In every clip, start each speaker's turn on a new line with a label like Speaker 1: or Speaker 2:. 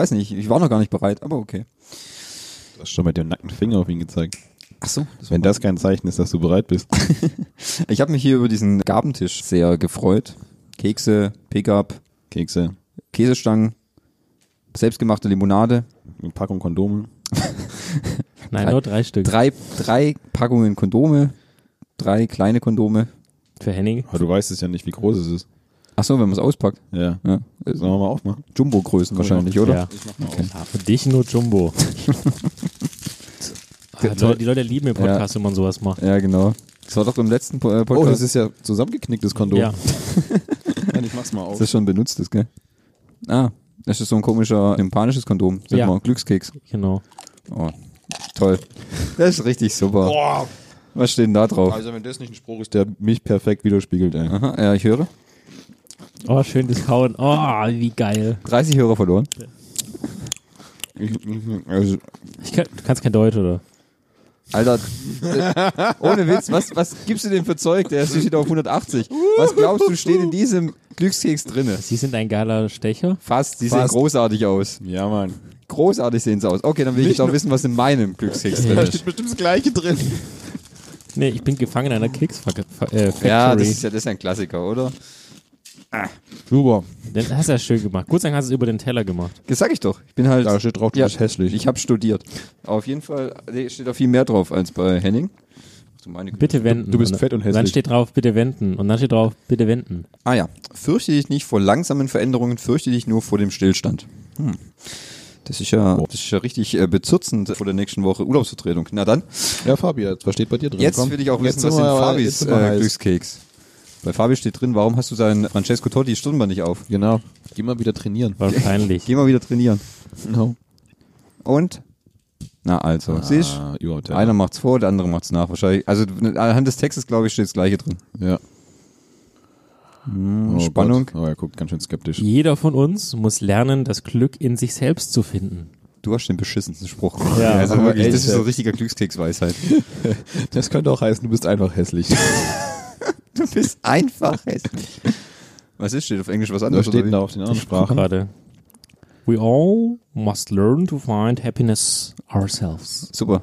Speaker 1: Ich weiß nicht, ich war noch gar nicht bereit, aber okay.
Speaker 2: Du hast schon mit dem nackten Finger auf ihn gezeigt.
Speaker 1: Ach so.
Speaker 2: Wenn das kein Zeichen ist, dass du bereit bist.
Speaker 1: Ich habe mich hier über diesen Gabentisch sehr gefreut. Kekse, Pickup,
Speaker 2: Kekse,
Speaker 1: Käsestangen, selbstgemachte Limonade,
Speaker 2: eine Packung Kondome.
Speaker 3: Nein,
Speaker 1: Drei-
Speaker 3: nur drei Stück.
Speaker 1: drei, drei Packungen Kondome, drei kleine Kondome.
Speaker 3: Für Henning.
Speaker 2: Aber du weißt es ja nicht, wie groß es ist.
Speaker 1: Ach so, wenn man es auspackt.
Speaker 2: Ja.
Speaker 1: Ja.
Speaker 2: Sollen wir mal aufmachen?
Speaker 1: Jumbo-Größen wahrscheinlich, oder?
Speaker 3: Ja. Ah, für dich nur Jumbo. ah, die, Leute, die Leute lieben im Podcast, wenn man sowas macht.
Speaker 1: Ja, genau. Das war doch im letzten äh, Podcast.
Speaker 2: Oh, das ist ja zusammengeknicktes Kondom.
Speaker 3: Ja.
Speaker 2: Nein, ich mach's mal auf.
Speaker 1: Das ist schon benutztes, gell? Ah, das ist so ein komischer japanisches Kondom. Sag
Speaker 3: Ja.
Speaker 1: mal, Glückskeks.
Speaker 3: Genau.
Speaker 1: Oh, toll. Das ist richtig super.
Speaker 2: Boah.
Speaker 1: Was steht denn da drauf?
Speaker 2: Also wenn das nicht ein Spruch ist, der mich perfekt widerspiegelt, ey.
Speaker 1: Aha, ja, ich höre.
Speaker 3: Oh, schön das Kauen. Oh, wie geil.
Speaker 1: 30 Hörer verloren.
Speaker 2: Ich, also,
Speaker 3: Ich kann, du kannst kein Deutsch, oder?
Speaker 1: Alter, äh, ohne Witz, was, was gibst du denn für Zeug? Der steht auf 180. Was glaubst du, steht in diesem Glückskeks drinne?
Speaker 3: Sie sind ein geiler Stecher.
Speaker 1: Fast, die sehen großartig aus.
Speaker 2: ja, Mann.
Speaker 1: Großartig sehen sie aus. Okay, dann will ich jetzt auch wissen, was in meinem Glückskeks drin ist.
Speaker 2: bestimmt das Gleiche drin.
Speaker 3: Nee, ich bin gefangen in einer Keks-Factory. Äh, Factory.
Speaker 1: Ja, das ist ja das ist ein Klassiker, oder?
Speaker 2: Super.
Speaker 3: Den hast du ja schön gemacht. Gut sagen, hast du es über den Teller gemacht.
Speaker 1: Das sag ich doch. Ich bin halt.
Speaker 2: Da steht drauf, du
Speaker 1: Ja,
Speaker 2: bist hässlich.
Speaker 1: Ich habe studiert. Auf jeden Fall steht da viel mehr drauf als bei Henning. Ach du meine Güte.
Speaker 3: Bitte wenden.
Speaker 2: du bist fett und
Speaker 3: Dann
Speaker 2: hässlich.
Speaker 3: steht drauf, bitte wenden. Und dann steht drauf, bitte wenden.
Speaker 1: Ah ja. Fürchte dich nicht vor langsamen Veränderungen, fürchte dich nur vor dem Stillstand. Hm. Das ist ja, das ist ja richtig äh, bezurzend vor der nächsten Woche Urlaubsvertretung. Na dann,
Speaker 2: ja, Fabi, jetzt, was steht bei dir drin?
Speaker 1: jetzt will ich auch
Speaker 2: Jetzt
Speaker 1: wissen, was
Speaker 2: sind
Speaker 1: Fabis äh. Glückskeks. Bei Fabi steht drin, warum hast du seinen Francesco Totti Stirnband nicht auf?
Speaker 2: Genau. Geh mal wieder trainieren.
Speaker 3: War peinlich.
Speaker 1: Geh mal wieder trainieren.
Speaker 2: No.
Speaker 1: Und? Na also, siehst
Speaker 2: Ah, überhaupt
Speaker 1: du? Einer macht's vor, der andere macht's nach. Wahrscheinlich. Also anhand des Textes, glaube ich, steht das gleiche drin.
Speaker 2: Ja. Oh
Speaker 1: Spannung.
Speaker 2: Gott. Oh, er guckt ganz schön skeptisch.
Speaker 3: Jeder von uns muss lernen, das Glück in sich selbst zu finden.
Speaker 1: Du hast den beschissensten Spruch.
Speaker 3: Ja,
Speaker 1: also wirklich, das ist so
Speaker 2: jetzt.
Speaker 1: richtiger Glückskeksweisheit.
Speaker 2: Das könnte auch heißen, du bist einfach hässlich.
Speaker 1: Du bist einfach hässlich. Was ist, steht auf Englisch was
Speaker 2: Was
Speaker 1: anderes?
Speaker 2: steht
Speaker 1: oder
Speaker 2: denn
Speaker 1: wie?
Speaker 2: da auf den anderen
Speaker 3: Ich
Speaker 2: Sprachen?
Speaker 3: gerade. We all must learn to find happiness ourselves.
Speaker 1: Super.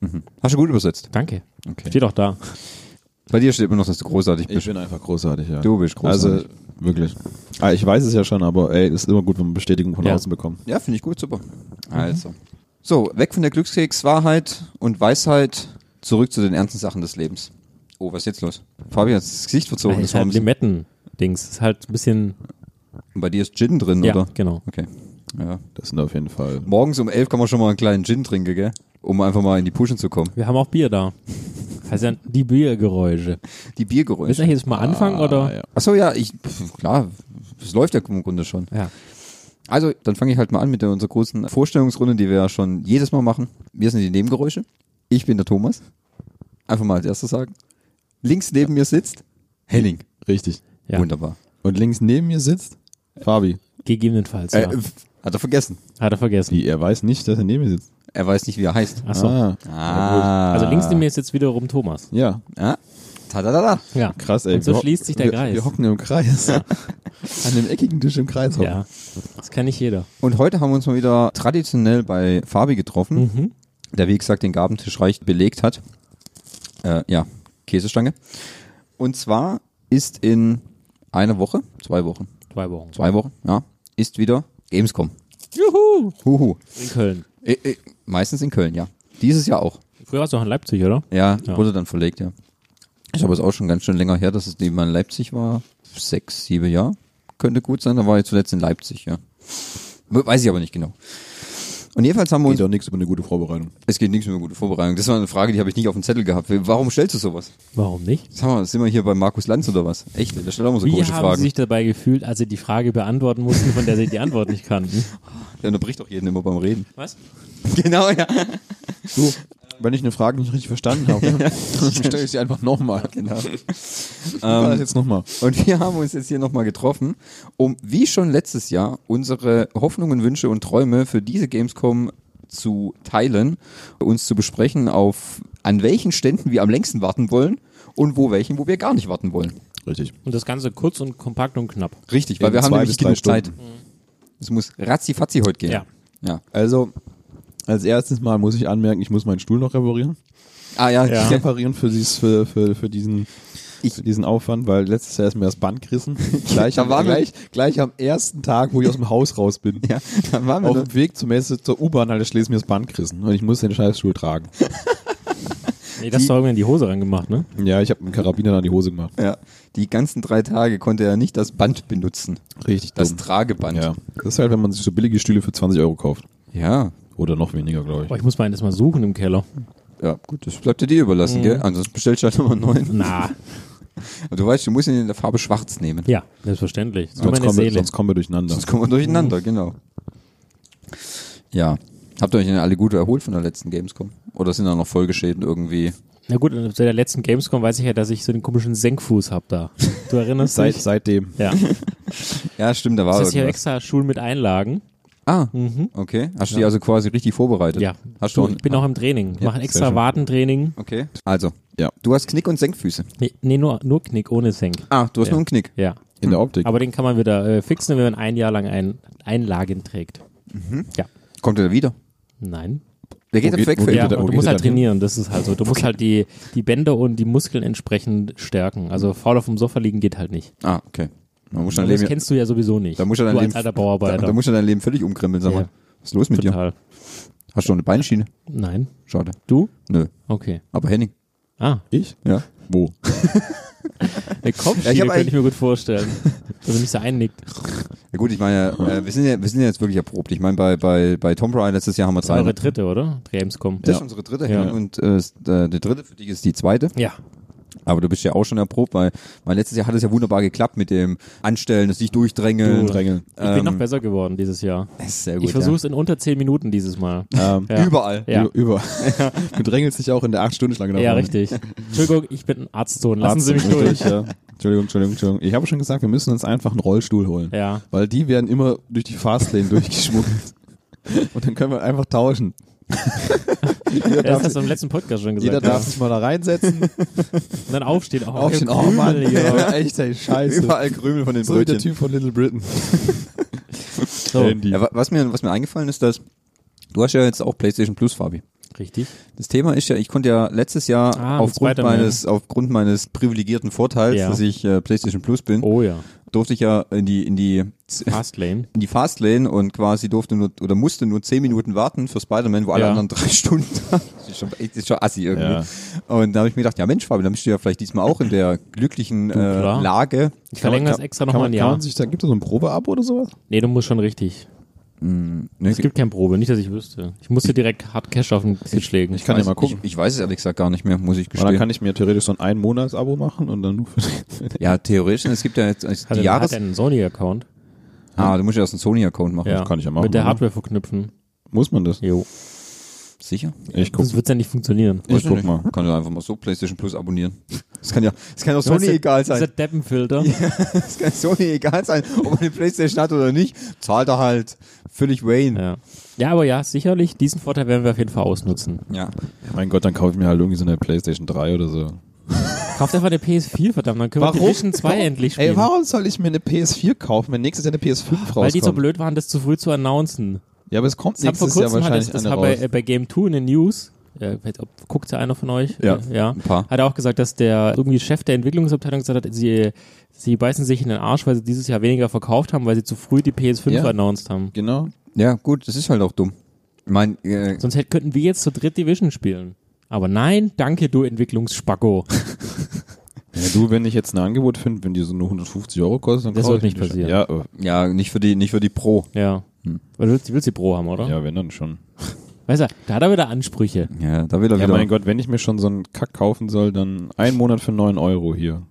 Speaker 1: Mhm. Hast du gut übersetzt.
Speaker 3: Danke.
Speaker 1: Okay.
Speaker 3: Steht auch da.
Speaker 1: Bei dir steht immer noch, dass du großartig
Speaker 2: Ich
Speaker 1: bist.
Speaker 2: bin einfach großartig, ja.
Speaker 1: Du bist
Speaker 2: Also,
Speaker 1: großartig.
Speaker 2: wirklich. Ah, ich weiß es ja schon, aber ey, es ist immer gut, wenn man Bestätigung von
Speaker 3: Ja.
Speaker 2: außen bekommt.
Speaker 1: Ja, finde ich gut, super. Also. So, weg von der Glückskekswahrheit und Weisheit, zurück zu den ernsten Sachen des Lebens. Oh, was ist jetzt los? Fabi hat das Gesicht verzogen.
Speaker 3: Das
Speaker 1: Das
Speaker 3: ist halt Limetten-Dings. Ist halt ein bisschen.
Speaker 1: und bei dir ist Gin drin,
Speaker 3: Ja,
Speaker 1: oder?
Speaker 3: genau.
Speaker 1: Okay. Ja.
Speaker 2: Das sind auf jeden Fall.
Speaker 1: Morgens um elf kann man schon mal einen kleinen Gin trinken, gell? Um einfach mal in die Puschen zu kommen.
Speaker 3: Wir haben auch Bier da. Heißt ja die Biergeräusche.
Speaker 1: Die
Speaker 3: Willst
Speaker 1: Biergeräusche.
Speaker 3: du jetzt mal anfangen oder?
Speaker 2: Ah, ja.
Speaker 1: Achso, ja, ich, pf, klar, das läuft ja im Grunde schon.
Speaker 3: Ja.
Speaker 1: Also, dann fange ich halt mal an mit der, unserer großen Vorstellungsrunde, die wir ja schon jedes Mal machen. Wir sind die Nebengeräusche. Ich bin der Thomas. Einfach mal als erstes sagen. Links neben mir sitzt Henning.
Speaker 2: Richtig.
Speaker 3: Ja.
Speaker 1: Wunderbar.
Speaker 2: Und links neben mir sitzt Fabi.
Speaker 3: Gegebenenfalls, ja.
Speaker 1: Äh, hat er vergessen.
Speaker 3: Hat er vergessen.
Speaker 2: Wie, er weiß nicht, dass er neben mir sitzt.
Speaker 1: Er weiß nicht, wie er heißt.
Speaker 3: Achso.
Speaker 2: Ah,
Speaker 1: Ah.
Speaker 3: Also links neben mir ist jetzt wiederum Thomas.
Speaker 2: ja.
Speaker 1: Ah. Tadadada.
Speaker 3: Ja.
Speaker 2: Krass, ey.
Speaker 3: Und so schließt sich der
Speaker 2: wir,
Speaker 3: Kreis.
Speaker 2: Wir hocken im Kreis. An dem eckigen Tisch im Kreis hocken.
Speaker 3: Ja. Das kann nicht jeder.
Speaker 1: Und heute haben wir uns mal wieder traditionell bei Fabi getroffen,
Speaker 3: Mhm.
Speaker 1: der wie gesagt den Gabentisch reich belegt hat. Äh, ja, Käsestange. Und zwar ist in einer Woche, zwei Wochen,
Speaker 3: Zwei Wochen.
Speaker 1: zwei Wochen, ja, ist wieder Gamescom.
Speaker 3: Juhu!
Speaker 1: Huhu.
Speaker 3: In Köln.
Speaker 1: Äh, äh, meistens in Köln, ja. Dieses Jahr auch.
Speaker 3: Früher warst du auch in Leipzig, oder?
Speaker 1: Ja,
Speaker 3: Ja.
Speaker 1: wurde dann verlegt, ja. Ich habe es auch schon ganz schön länger her, dass es mal in Leipzig war. Sechs, sieben Jahre. Könnte gut sein, da war ich zuletzt in Leipzig, ja. Weiß ich aber nicht genau. Und jedenfalls haben wir uns
Speaker 2: Geht doch nichts über eine gute Vorbereitung.
Speaker 1: Es geht nichts mehr um gute Vorbereitung. Das war eine Frage, die habe ich nicht auf dem Zettel gehabt. Warum stellst du sowas?
Speaker 3: Warum nicht?
Speaker 1: Sag mal, sind wir hier bei Markus Lanz oder was? Echt? Der stellt auch mal so
Speaker 3: Wie
Speaker 1: komische
Speaker 3: haben
Speaker 1: Fragen.
Speaker 3: Sie sich dabei gefühlt, als Sie die Frage beantworten mussten, von der Sie die Antwort nicht kannten?
Speaker 1: Der unterbricht doch jeden immer beim Reden.
Speaker 3: Was?
Speaker 1: genau, ja.
Speaker 2: Du, wenn ich eine Frage nicht richtig verstanden habe, dann stelle ich sie einfach nochmal.
Speaker 1: Genau.
Speaker 2: Ich war das jetzt nochmal.
Speaker 1: Und wir haben uns jetzt hier nochmal getroffen, um wie schon letztes Jahr unsere Hoffnungen, Wünsche und Träume für diese Gamescom zu teilen, uns zu besprechen, auf an welchen Ständen wir am längsten warten wollen und wo welchen, wo wir gar nicht warten wollen.
Speaker 2: Richtig.
Speaker 3: Und das Ganze kurz und kompakt und knapp.
Speaker 1: Richtig, weil
Speaker 2: In
Speaker 1: wir haben nämlich genug Zeit.
Speaker 2: Stunden.
Speaker 1: Es muss ratzi-fatzi heute gehen.
Speaker 3: Ja.
Speaker 1: Ja.
Speaker 2: Also, als erstes Mal muss ich anmerken, ich muss meinen Stuhl noch reparieren.
Speaker 1: Ah ja,
Speaker 3: Ja.
Speaker 2: Reparieren für, dieses, für, für, für, diesen,
Speaker 1: Ich-
Speaker 2: für diesen Aufwand, weil letztes Jahr ist mir das Band gerissen. Gleich,
Speaker 1: Da
Speaker 2: am,
Speaker 1: waren wir-
Speaker 2: gleich, gleich am ersten Tag, wo ich aus dem Haus raus bin.
Speaker 1: ja, da waren wir
Speaker 2: Auf dem Weg zum Messe zur U-Bahn halt schließt mir das Band gerissen und ich muss den Scheißstuhl tragen.
Speaker 3: Nee, das hast du irgendwie in die Hose reingemacht, ne?
Speaker 2: Ja, ich habe einen Karabiner an die Hose gemacht.
Speaker 1: ja, die ganzen drei Tage konnte er nicht das Band benutzen.
Speaker 2: Richtig
Speaker 1: Das
Speaker 2: dumm.
Speaker 1: Trageband.
Speaker 2: Ja, das ist halt, wenn man sich so billige Stühle für 20 Euro kauft.
Speaker 1: ja.
Speaker 2: Oder noch weniger, glaube
Speaker 3: Boah,
Speaker 2: ich.
Speaker 3: ich muss meinen erstmal suchen im Keller.
Speaker 1: Ja, gut, das bleibt dir überlassen, gell? Ansonsten bestellst du halt nochmal einen neuen.
Speaker 3: Na,
Speaker 1: Aber du weißt, du musst ihn in der Farbe schwarz nehmen.
Speaker 3: ja, selbstverständlich. So
Speaker 2: Sonst
Speaker 3: meine
Speaker 2: kommen, wir,
Speaker 3: Seele.
Speaker 2: sonst kommen wir durcheinander.
Speaker 1: Sonst kommen wir durcheinander, genau. Ja. Habt ihr euch denn alle gut erholt von der letzten Gamescom? Oder sind da noch Folgeschäden irgendwie?
Speaker 3: Na gut, seit der letzten Gamescom weiß ich ja, dass ich so den komischen Senkfuß hab da. Du erinnerst
Speaker 2: Seit,
Speaker 3: dich?
Speaker 2: seitdem.
Speaker 3: Ja.
Speaker 1: Ja, stimmt, da war
Speaker 3: Das ist hier
Speaker 1: irgendwas.
Speaker 3: extra Schulen mit Einlagen.
Speaker 1: Ah, okay. Hast du die also quasi richtig vorbereitet?
Speaker 3: Ja.
Speaker 1: Hast du
Speaker 3: ich bin auch im Training.
Speaker 2: Ja,
Speaker 3: Mache ein extra
Speaker 2: schön.
Speaker 3: Wartentraining.
Speaker 1: Okay. Also,
Speaker 2: Ja.
Speaker 1: du hast Knick- und Senkfüße.
Speaker 3: Nee, nee nur, nur Knick ohne Senk.
Speaker 1: Ah, du hast
Speaker 3: Ja.
Speaker 1: nur einen Knick.
Speaker 3: Ja.
Speaker 2: In der Optik.
Speaker 3: Aber den kann man wieder äh, fixen, wenn man ein Jahr lang ein, Einlagen trägt. Ja.
Speaker 1: Kommt er wieder?
Speaker 3: Nein.
Speaker 1: Der geht
Speaker 2: geht-
Speaker 1: weg
Speaker 2: wo
Speaker 1: für
Speaker 2: geht
Speaker 3: Ja, du
Speaker 2: geht
Speaker 3: musst
Speaker 2: er
Speaker 3: halt trainieren, das ist halt so. Du musst halt die, die Bänder und die Muskeln entsprechend stärken. Also faul auf dem Sofa liegen geht halt nicht.
Speaker 1: Ah, okay. Da muss dein
Speaker 3: Das
Speaker 1: Leben,
Speaker 3: kennst du ja sowieso nicht.
Speaker 1: da muss er dein
Speaker 3: du
Speaker 1: Leben,
Speaker 3: alter
Speaker 1: da,
Speaker 3: Bauarbeiter.
Speaker 1: da muss er dein Leben völlig umkrempeln, sag
Speaker 3: Ja.
Speaker 1: mal. Was ist los mit dir?
Speaker 3: Total.
Speaker 1: Hast du noch eine Beinschiene?
Speaker 3: Nein.
Speaker 1: Schade.
Speaker 3: Du?
Speaker 1: Nö.
Speaker 3: Okay.
Speaker 1: Aber Henning.
Speaker 3: Ah,
Speaker 2: ich?
Speaker 1: Ja.
Speaker 2: Wo?
Speaker 3: eine Kopfschiene
Speaker 1: Ja, ich
Speaker 3: könnte ich mir gut vorstellen. Dass er nicht so einnickt.
Speaker 1: Ja gut, ich meine, äh, wir sind ja, wir sind ja jetzt wirklich erprobt. Ich meine, bei, bei, bei Tomb Raider letztes Jahr haben wir
Speaker 3: Das war
Speaker 1: zwei.
Speaker 3: eure dritte, oder? Gamescom.
Speaker 1: Das ist unsere dritte
Speaker 3: Ja.
Speaker 1: Henning und äh, ist, äh, die dritte für dich ist die zweite.
Speaker 3: Ja.
Speaker 1: Aber du bist ja auch schon erprobt, weil, weil letztes Jahr hat es ja wunderbar geklappt mit dem Anstellen, das sich durchdrängeln.
Speaker 3: Du,
Speaker 2: Drängeln.
Speaker 3: Ich bin
Speaker 1: Ähm,
Speaker 3: noch besser geworden dieses Jahr.
Speaker 1: Ist sehr gut.
Speaker 3: Ich versuche es in unter zehn Minuten dieses Mal.
Speaker 2: Ähm,
Speaker 3: Ja.
Speaker 1: Überall.
Speaker 3: Ja.
Speaker 2: Über. über. Du drängelst dich auch in der 8-Stunden-Schlange nach
Speaker 3: Ja,
Speaker 2: vorne.
Speaker 3: richtig. Entschuldigung, ich bin ein Arztsohn. Lassen Sie mich
Speaker 2: Arzt-
Speaker 3: durch.
Speaker 2: Ja. Entschuldigung, Entschuldigung, Entschuldigung. Ich habe schon gesagt, wir müssen uns einfach einen Rollstuhl holen.
Speaker 3: Ja.
Speaker 2: Weil die werden immer durch die Fastlane durchgeschmuggelt. Und dann können wir einfach tauschen. jeder
Speaker 3: Das hast du im letzten Podcast schon gesagt.
Speaker 2: jeder
Speaker 3: ja.
Speaker 2: darf sich mal da reinsetzen,
Speaker 3: Und dann aufstehen. Oh,
Speaker 2: aufstehen. Oh Mann,
Speaker 3: ja.
Speaker 2: echt, ey, scheiße.
Speaker 1: Überall Krümel von den
Speaker 2: So wie der
Speaker 1: Brötchen.
Speaker 2: Typ von Little Britain.
Speaker 3: So.
Speaker 1: Ja, wa- was mir, was mir eingefallen ist, dass du hast ja jetzt auch PlayStation Plus, Fabi.
Speaker 3: richtig.
Speaker 1: Das Thema ist ja, ich konnte ja letztes Jahr
Speaker 3: Ah,
Speaker 1: aufgrund meines, aufgrund meines privilegierten Vorteils,
Speaker 3: Ja.
Speaker 1: dass ich äh, PlayStation Plus bin,
Speaker 3: Oh ja.
Speaker 1: Durfte ich ja in die, in die,
Speaker 3: Fastlane.
Speaker 1: in die Fastlane und quasi durfte nur, oder musste nur zehn Minuten warten für Spider-Man, wo alle
Speaker 3: Ja.
Speaker 1: anderen drei Stunden das ist schon, das ist schon assi irgendwie.
Speaker 2: Ja.
Speaker 1: Und da habe ich mir gedacht, ja Mensch, Fabi, dann bist du ja vielleicht diesmal auch in der glücklichen äh,
Speaker 3: klar.
Speaker 1: Lage.
Speaker 3: Ich verlängere das extra
Speaker 2: Kann
Speaker 3: nochmal ein
Speaker 2: kann
Speaker 3: Jahr.
Speaker 2: man sich da, gibt es so ein Probeabo oder sowas?
Speaker 3: Nee, du musst schon richtig.
Speaker 1: Ne,
Speaker 3: Es gibt kein Probe, nicht, dass ich wüsste. Ich musste direkt hart Cash auf den Tisch legen.
Speaker 2: Ich kann ja
Speaker 1: weiß,
Speaker 2: mal gucken.
Speaker 1: Ich, ich weiß es ehrlich gesagt gar nicht mehr, muss ich gestehen.
Speaker 2: dann kann ich mir theoretisch so ein Ein-Monats-Abo machen und dann nur für
Speaker 1: ja, theoretisch, es gibt ja jetzt also
Speaker 3: hat
Speaker 1: die Jahres...
Speaker 3: hat er einen Sony-Account.
Speaker 1: Ah, du musst ja erst einen Sony-Account machen.
Speaker 3: Ja.
Speaker 2: kann ich ja machen,
Speaker 3: Mit der
Speaker 2: oder?
Speaker 3: Hardware verknüpfen.
Speaker 2: Muss man das?
Speaker 3: Jo.
Speaker 1: Sicher?
Speaker 2: Ich guck.
Speaker 3: Sonst wird's ja nicht funktionieren.
Speaker 2: Ich
Speaker 1: Weiß
Speaker 2: guck
Speaker 1: nicht.
Speaker 2: mal.
Speaker 1: Kann ja einfach mal so PlayStation Plus abonnieren. Das kann ja, das kann auch Sony
Speaker 3: ja-
Speaker 1: egal
Speaker 3: Dieser
Speaker 1: sein.
Speaker 3: Deppenfilter.
Speaker 1: Das kann Sony egal sein, ob man eine PlayStation hat oder nicht. Zahlt er halt völlig Wayne.
Speaker 3: Ja. ja, aber ja, sicherlich, diesen Vorteil werden wir auf jeden Fall ausnutzen.
Speaker 1: Ja.
Speaker 2: Mein Gott, dann kaufe ich mir halt irgendwie so eine Playstation 3 oder so.
Speaker 3: Kauft einfach eine PS4, verdammt, dann können wir Division 2 endlich spielen.
Speaker 2: Ey, warum soll ich mir eine PS4 kaufen, wenn nächstes Jahr eine PS5 rauskommt?
Speaker 3: Weil die so blöd waren, das zu früh zu announcen.
Speaker 2: Ja, aber es kommt
Speaker 3: vor
Speaker 2: nächstes Jahr
Speaker 3: kurzem hat das,
Speaker 2: wahrscheinlich
Speaker 3: das
Speaker 2: eine
Speaker 3: hat bei,
Speaker 2: raus.
Speaker 3: äh, bei Game 2 in den News, äh, ob- guckt ja einer von euch?
Speaker 2: Ja.
Speaker 3: Äh, ja.
Speaker 1: Ein paar.
Speaker 3: Hat er auch gesagt, dass der irgendwie Chef der Entwicklungsabteilung gesagt hat, sie, sie beißen sich in den Arsch, weil sie dieses Jahr weniger verkauft haben, weil sie zu früh die PS5
Speaker 2: Ja.
Speaker 3: announced haben.
Speaker 2: Genau.
Speaker 1: Ja, gut, das ist halt auch dumm. Ich meine, äh,
Speaker 3: Sonst hätten, könnten wir jetzt zur dritt Division spielen. Aber nein, danke, du Entwicklungsspacko.
Speaker 2: Ja, du, wenn ich jetzt ein Angebot finde, wenn die so nur 150 Euro kostet, dann
Speaker 3: Das
Speaker 2: kaufe
Speaker 3: wird
Speaker 2: ich
Speaker 3: nicht passieren.
Speaker 2: Ja, aber-
Speaker 1: ja, nicht für die, nicht für die Pro.
Speaker 3: Ja.
Speaker 1: Hm.
Speaker 3: Weil du willst, du willst die Pro haben, oder?
Speaker 2: ja, wenn dann schon.
Speaker 3: Weißt du, da hat er wieder Ansprüche.
Speaker 1: Ja, da will er
Speaker 2: Ja,
Speaker 1: wieder.
Speaker 2: mein Gott, wenn ich mir schon so einen Kack kaufen soll, dann ein Monat für 9 Euro hier.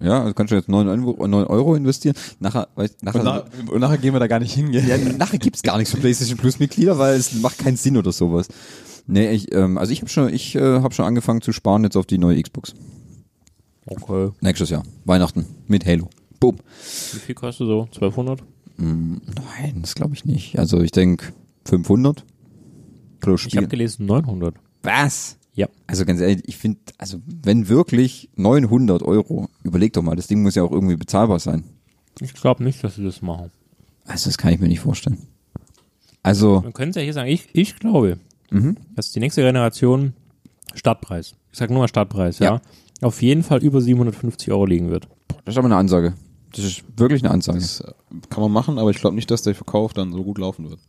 Speaker 1: Ja, also kannst du jetzt 9, Euro- 9 Euro investieren. Nachher, weißt, nachher,
Speaker 2: Und, nach, und nachher gehen wir da gar nicht hin, gell?
Speaker 1: ja, nachher gibt's gar nichts für PlayStation Plus Mitglieder, weil es macht keinen Sinn oder sowas. Nee, ich, ähm, also ich habe schon, ich äh, habe schon angefangen zu sparen jetzt auf die neue Xbox.
Speaker 3: Okay.
Speaker 1: Nächstes Jahr, Weihnachten mit Halo. Boom.
Speaker 3: Wie viel kostet so? 1200?
Speaker 1: Mm, nein, das glaube ich nicht. Also ich denk 500 pro
Speaker 3: Ich
Speaker 1: Spiel.
Speaker 3: habe gelesen 900.
Speaker 1: Was?
Speaker 3: Ja.
Speaker 1: Also ganz ehrlich, ich finde, also wenn wirklich 900 Euro, überleg doch mal, das Ding muss ja auch irgendwie bezahlbar sein.
Speaker 3: Ich glaube nicht, dass sie das machen.
Speaker 1: Also das kann ich mir nicht vorstellen. Also,
Speaker 3: Man könnte ja hier sagen, ich, ich glaube,
Speaker 1: mhm.
Speaker 3: dass die nächste Generation Startpreis, ich sag nur mal Startpreis, ja,
Speaker 1: Ja.
Speaker 3: auf jeden Fall über 750 Euro liegen wird.
Speaker 1: das ist aber eine Ansage. Das ist wirklich eine Ansage.
Speaker 2: Das äh, kann man machen, aber ich glaube nicht, dass der Verkauf dann so gut laufen wird.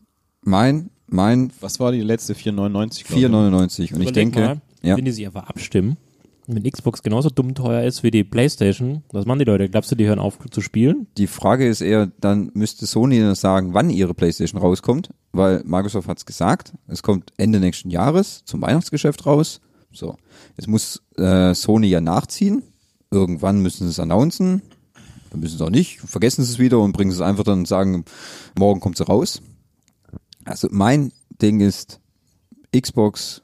Speaker 1: Mein, mein
Speaker 2: Was war die letzte 4,99? glaub ich?
Speaker 1: 4,99 und ich denke,
Speaker 3: mal,
Speaker 1: ja,
Speaker 3: wenn die sich einfach abstimmen, wenn Xbox genauso dumm teuer ist wie die Playstation, was machen die Leute? Glaubst du, die hören auf zu spielen?
Speaker 1: die Frage ist eher, dann müsste Sony sagen, wann ihre Playstation rauskommt, weil Microsoft hat's gesagt, es kommt Ende nächsten Jahres zum Weihnachtsgeschäft raus. So, jetzt muss äh, Sony ja nachziehen. Irgendwann müssen sie es announcen. Dann müssen sie auch nicht, vergessen sie es wieder und bringen es einfach dann und sagen, morgen kommt sie raus. Also mein Ding ist Xbox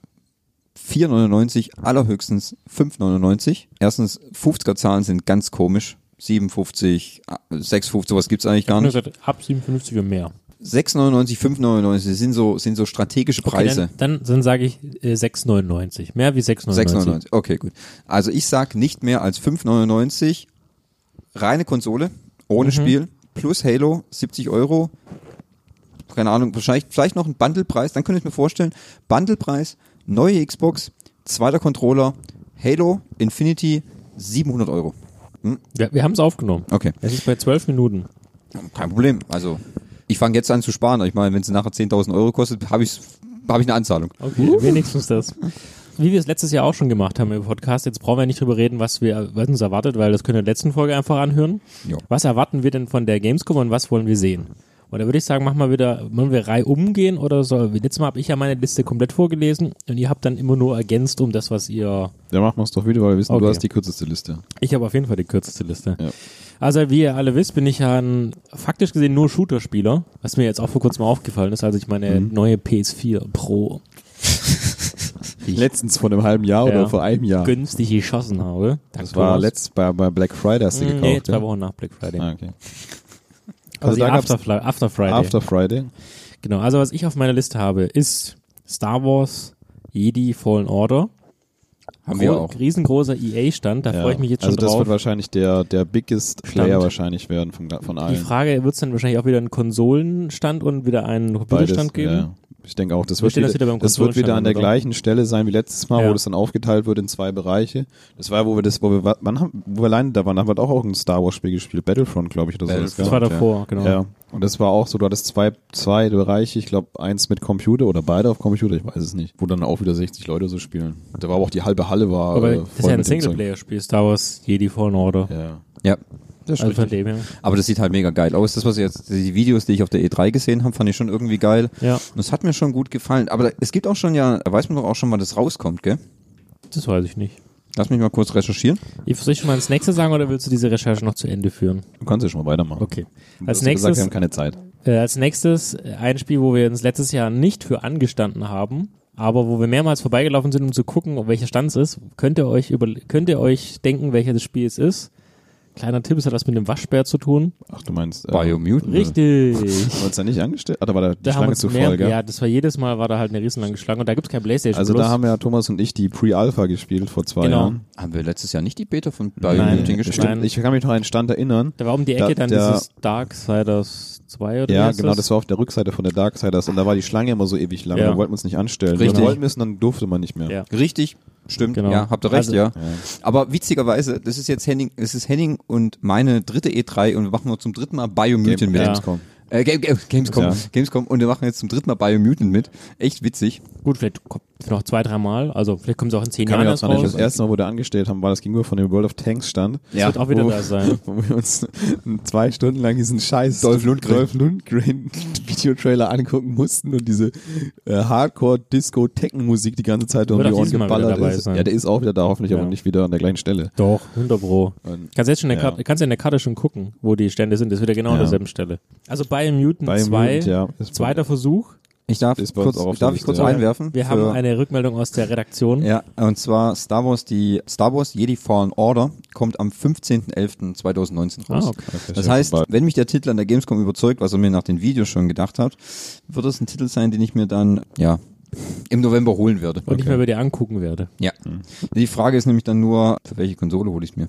Speaker 1: 4,99, allerhöchstens 5,99. Erstens, 50er Zahlen sind ganz komisch. 57, 6,50, sowas gibt's eigentlich gar
Speaker 3: Ich
Speaker 1: nicht.
Speaker 3: ab 57 und mehr.
Speaker 1: 6,99, 5,99 sind so, sind so strategische Preise.
Speaker 3: Okay, dann, dann, dann sage ich äh, 6,99. Mehr wie 6,99.
Speaker 1: 6,99. Okay, gut. Also ich sag nicht mehr als 5,99 reine Konsole, ohne
Speaker 3: Mhm.
Speaker 1: Spiel, plus Halo, 70 Euro. Keine Ahnung, wahrscheinlich vielleicht noch ein Bundlepreis, dann könnte ich mir vorstellen, Bundlepreis, neue Xbox, zweiter Controller, Halo, Infinity, 700 Euro.
Speaker 3: Ja, wir haben es aufgenommen.
Speaker 1: Okay,
Speaker 3: Es ist bei 12 Minuten.
Speaker 1: kein Problem. Also ich fange jetzt an zu sparen. Ich meine, wenn es nachher 10.000 Euro kostet, habe ich, hab ich eine Anzahlung.
Speaker 3: Okay, wenigstens das. Wie wir es letztes Jahr auch schon gemacht haben im Podcast, jetzt brauchen wir nicht drüber reden, was wir was uns erwartet, weil das können wir in der letzten Folge einfach anhören.
Speaker 1: Jo.
Speaker 3: Was erwarten wir denn von der Gamescom und was wollen wir sehen? Und da würde ich sagen, machen wir wieder, wollen wir Reihe umgehen oder so? Letztes Mal habe ich ja meine Liste komplett vorgelesen und ihr habt dann immer nur ergänzt um das, was ihr.
Speaker 2: Ja, machen wir es doch wieder, weil wir wissen,
Speaker 3: Okay.
Speaker 2: du hast die kürzeste Liste.
Speaker 3: Ich habe auf jeden Fall die kürzeste Liste.
Speaker 2: Ja.
Speaker 3: Also wie ihr alle wisst, bin ich ja ein faktisch gesehen nur Shooter-Spieler, was mir jetzt auch vor kurzem aufgefallen ist, als ich meine
Speaker 2: Mhm.
Speaker 3: neue PS4 Pro Ich-
Speaker 2: Letztens vor einem halben Jahr
Speaker 3: Ja.
Speaker 2: oder vor einem Jahr.
Speaker 3: günstig geschossen habe. Dank
Speaker 2: Das war letzt bei, bei Black Friday hast du
Speaker 3: Mm,
Speaker 2: gekauft.
Speaker 3: Nee, zwei? Wochen nach Black Friday.
Speaker 2: Ah, okay.
Speaker 3: Also,
Speaker 2: Also da
Speaker 3: After, After Friday.
Speaker 2: After Friday.
Speaker 3: Genau, also was ich auf meiner Liste habe, ist Star Wars Jedi Fallen Order.
Speaker 1: Haben wir auch.
Speaker 3: Riesengroßer EA-Stand, da
Speaker 2: Ja.
Speaker 3: freue ich mich jetzt
Speaker 2: also
Speaker 3: schon
Speaker 2: das
Speaker 3: drauf.
Speaker 2: wird wahrscheinlich der, der biggest
Speaker 3: Stand.
Speaker 2: Player wahrscheinlich werden von, von
Speaker 3: Die
Speaker 2: allen.
Speaker 3: Frage, wird es dann wahrscheinlich auch wieder einen Konsolenstand und wieder einen
Speaker 2: Beides,
Speaker 3: Computerstand geben?
Speaker 2: Ja. Ich denke auch, das
Speaker 3: Wir
Speaker 2: wird, wieder,
Speaker 3: das wieder beim
Speaker 2: das wird wieder an der gleichen Stelle sein wie letztes Mal,
Speaker 3: Ja.
Speaker 2: wo das dann aufgeteilt wird in zwei Bereiche. Das war, wo wir das, wo wir, wa- wann haben, wo wir alleine da waren, haben wir doch auch ein Star Wars Spiel gespielt, Battlefront, glaube ich, oder so.
Speaker 3: Das war davor, genau.
Speaker 2: Ja. Und das war auch so, du hattest zwei, zwei Bereiche, ich glaube eins mit Computer oder beide auf Computer, ich weiß es nicht, wo dann auch wieder 60 Leute so spielen. Da war aber auch die halbe Halle war
Speaker 3: Aber
Speaker 2: äh,
Speaker 3: das ist ja ein. Singleplayer-Spiel, Star Wars Jedi Fallen Order.
Speaker 2: Ja.
Speaker 1: Ja, das
Speaker 3: Also von dem her.
Speaker 1: Aber das sieht halt mega geil aus. Das, was ich jetzt, die Videos, die ich auf der E3 gesehen habe, fand ich schon irgendwie geil.
Speaker 3: Ja,
Speaker 1: Und es hat mir schon gut gefallen. Aber da, es gibt auch schon ja, da weiß man doch auch schon, wann das rauskommt, gell?
Speaker 3: das weiß ich nicht.
Speaker 1: Lass mich mal kurz recherchieren.
Speaker 3: Ich soll ich schon mal ins nächste sagen oder willst du diese Recherche noch zu Ende führen?
Speaker 2: Du kannst ja schon mal weitermachen.
Speaker 3: Okay.
Speaker 2: Du
Speaker 3: Als
Speaker 2: hast ja gesagt,
Speaker 3: nächstes,
Speaker 2: wir haben keine Zeit.
Speaker 3: äh, als nächstes äh, ein Spiel, wo wir uns letztes Jahr nicht für angestanden haben, aber wo wir mehrmals vorbeigelaufen sind, um zu gucken, ob welcher Stand es ist. Könnt ihr euch über, könnt ihr euch denken, welcher das Spiel es ist? Kleiner Tipp, es hat was mit dem Waschbär zu tun.
Speaker 2: Ach, du meinst, äh,
Speaker 1: Biomutant.
Speaker 3: Richtig.
Speaker 2: Haben wir uns da nicht angestellt? Ah, da war da die
Speaker 3: Da
Speaker 2: Schlange zu voll, gell?
Speaker 3: ja, das war jedes Mal, war da halt eine riesenlange Schlange und da gibt's kein Playstation
Speaker 2: Also
Speaker 3: Plus.
Speaker 2: da haben ja Thomas und ich die Pre-Alpha gespielt vor zwei
Speaker 3: Genau.
Speaker 2: Jahren.
Speaker 1: Haben wir letztes Jahr nicht die Beta von Biomutant gespielt?
Speaker 3: nein.
Speaker 2: Ich kann mich noch an einen Stand erinnern.
Speaker 3: da war um die Ecke
Speaker 2: Da-
Speaker 3: dann
Speaker 2: der-
Speaker 3: dieses Darksiders 2 oder
Speaker 2: Ja, genau, das war auf der Rückseite von der Darksiders und da war die Schlange immer so ewig lang.
Speaker 3: Ja.
Speaker 2: Da wollten wir uns nicht anstellen.
Speaker 1: Richtig.
Speaker 2: Wir wollten müssen, dann durfte man nicht mehr.
Speaker 3: Ja.
Speaker 1: Richtig, stimmt.
Speaker 3: Genau.
Speaker 1: Ja, habt ihr recht,
Speaker 3: Also-
Speaker 1: ja. Aber witzigerweise, das ist jetzt Henning, es ist Henning und meine dritte E3 und wir machen noch zum dritten Mal Biomutant mit.
Speaker 3: Ja.
Speaker 2: Gamescom.
Speaker 1: Äh, Game, Game, Gamescom,
Speaker 2: Ja.
Speaker 1: Gamescom und wir machen jetzt zum dritten Mal Biomutant mit. Echt witzig.
Speaker 3: Gut, vielleicht kommt noch zwei, dreimal. Also vielleicht kommt es auch in zehn
Speaker 2: Kann
Speaker 3: Jahren erst raus.
Speaker 2: das erste Mal, wo wir angestellt haben, war das gegenüber von dem World of Tanks stand.
Speaker 3: Das wird auch wieder
Speaker 2: wo,
Speaker 3: da sein.
Speaker 2: Wo wir uns zwei Stunden lang diesen scheiß
Speaker 1: Dolph Lundgren.
Speaker 2: Dolph Lundgren Videotrailer angucken mussten und diese äh, Hardcore-Disco-Techno-Musik die ganze Zeit um die Ohren geballert ist.
Speaker 3: sein.
Speaker 2: Ja, der ist auch wieder da, hoffentlich,
Speaker 3: Ja.
Speaker 2: aber nicht wieder an der gleichen Stelle.
Speaker 3: Doch, 100 Pro.
Speaker 2: Und
Speaker 3: Kannst jetzt schon in der
Speaker 2: Ja.
Speaker 3: Karte, kannst in der Karte schon gucken, wo die Stände sind. Das ist wieder genau an
Speaker 2: Ja.
Speaker 3: derselben Stelle. Also Biomutant
Speaker 2: bei
Speaker 3: 2,
Speaker 2: Mutant, ja,
Speaker 3: zweiter Versuch.
Speaker 1: Ich darf kurz, darf ich kurz
Speaker 2: ja.
Speaker 1: einwerfen?
Speaker 3: Wir haben eine Rückmeldung aus der Redaktion.
Speaker 1: Ja, und zwar Star Wars, die Star Wars Jedi Fallen Order kommt am 15.11.2019 raus.
Speaker 3: Ah, okay.
Speaker 1: Das heißt, wenn mich der Titel an der Gamescom überzeugt, was er mir nach den Videos schon gedacht hat, wird es ein Titel sein, den ich mir dann, ja, im November holen werde.
Speaker 3: Und nicht mehr bei dir angucken werde.
Speaker 1: Ja. Die Frage ist nämlich dann nur, für welche Konsole hole ich mir?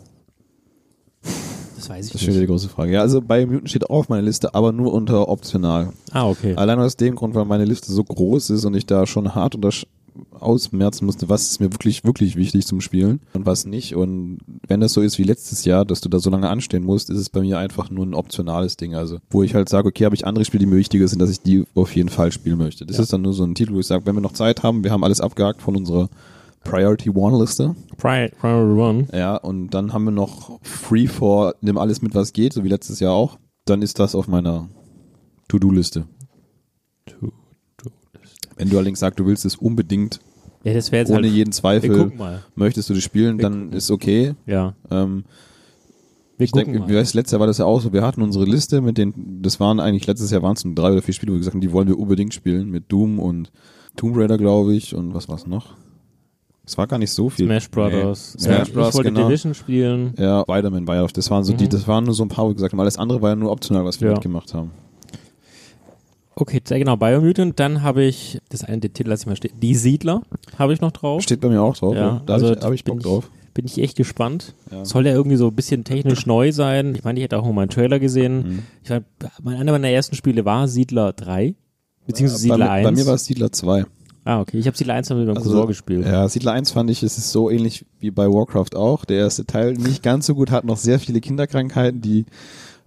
Speaker 3: Das Das weiß ich
Speaker 2: Das ist schon wieder die große Frage. Ja, also Biomutant steht auch auf meiner Liste, aber nur unter optional.
Speaker 3: Ah, okay.
Speaker 2: Allein aus dem Grund, weil meine Liste so groß ist und ich da schon hart untersch ausmerzen musste, was ist mir wirklich, wirklich wichtig zum Spielen und was nicht. Und wenn das so ist wie letztes Jahr, dass du da so lange anstehen musst, ist es bei mir einfach nur ein optionales Ding. Also, wo ich halt sage, okay, habe ich andere Spiele, die mir wichtiger sind, dass ich die auf jeden Fall spielen möchte. Das
Speaker 3: Ja.
Speaker 2: ist dann nur so ein Titel, wo ich sage, wenn wir noch Zeit haben, wir haben alles abgehakt von unserer Priority One Liste.
Speaker 3: Pri Priority One.
Speaker 2: Ja, und dann haben wir noch Free for nimm alles mit, was geht, so wie letztes Jahr auch. Dann ist das auf meiner To-Do-Liste. Wenn du allerdings sagst, du willst es unbedingt,
Speaker 3: Ja, das wäre jetzt
Speaker 2: ohne
Speaker 3: halt.
Speaker 2: jeden Zweifel, möchtest du das spielen,
Speaker 3: Wir
Speaker 2: dann
Speaker 3: gucken.
Speaker 2: ist okay.
Speaker 3: Ja,
Speaker 2: Ähm,
Speaker 3: wir
Speaker 2: ich denke, letztes Jahr war das ja auch so, wir hatten unsere Liste mit den, das waren eigentlich, letztes Jahr waren es nur drei oder vier Spiele, wo wir gesagt haben, die wollen wir unbedingt spielen, mit Doom und Tomb Raider, glaube ich, und was war's noch? Es war gar nicht so viel.
Speaker 3: Smash Brothers.
Speaker 2: Nee. Smash
Speaker 3: Ja,
Speaker 2: Bros,
Speaker 3: Ich wollte
Speaker 2: genau.
Speaker 3: Division spielen.
Speaker 2: Ja, Spider-Man war ja, das waren so die,
Speaker 3: Mhm.
Speaker 2: das waren nur so ein paar, wo wir gesagt haben, alles andere war ja nur optional, was wir
Speaker 3: Ja.
Speaker 2: mitgemacht haben.
Speaker 3: Okay, sehr genau, Biomutant. Dann habe ich, das eine der Titel lasse ich mal stehen, Die Siedler habe ich noch drauf.
Speaker 2: Steht bei mir auch drauf.
Speaker 3: Ja,
Speaker 2: da
Speaker 3: also
Speaker 2: habe ich, hab ich Bock drauf.
Speaker 3: Bin ich echt gespannt.
Speaker 2: Ja.
Speaker 3: Soll der irgendwie so ein bisschen technisch neu sein? Ich meine, ich hätte auch mal einen Trailer gesehen.
Speaker 2: Mhm.
Speaker 3: Ich war, mein, einer meiner ersten Spiele war Siedler 3, beziehungsweise
Speaker 2: bei,
Speaker 3: Siedler
Speaker 2: mir-
Speaker 3: 1.
Speaker 2: bei mir war es Siedler 2.
Speaker 3: ah, okay. Ich habe Siedler 1 mit meinem
Speaker 2: Also,
Speaker 3: Cousin gespielt.
Speaker 2: Ja, Siedler 1 fand ich, es ist so ähnlich wie bei Warcraft auch. Der erste Teil nicht ganz so gut, hat noch sehr viele Kinderkrankheiten, die,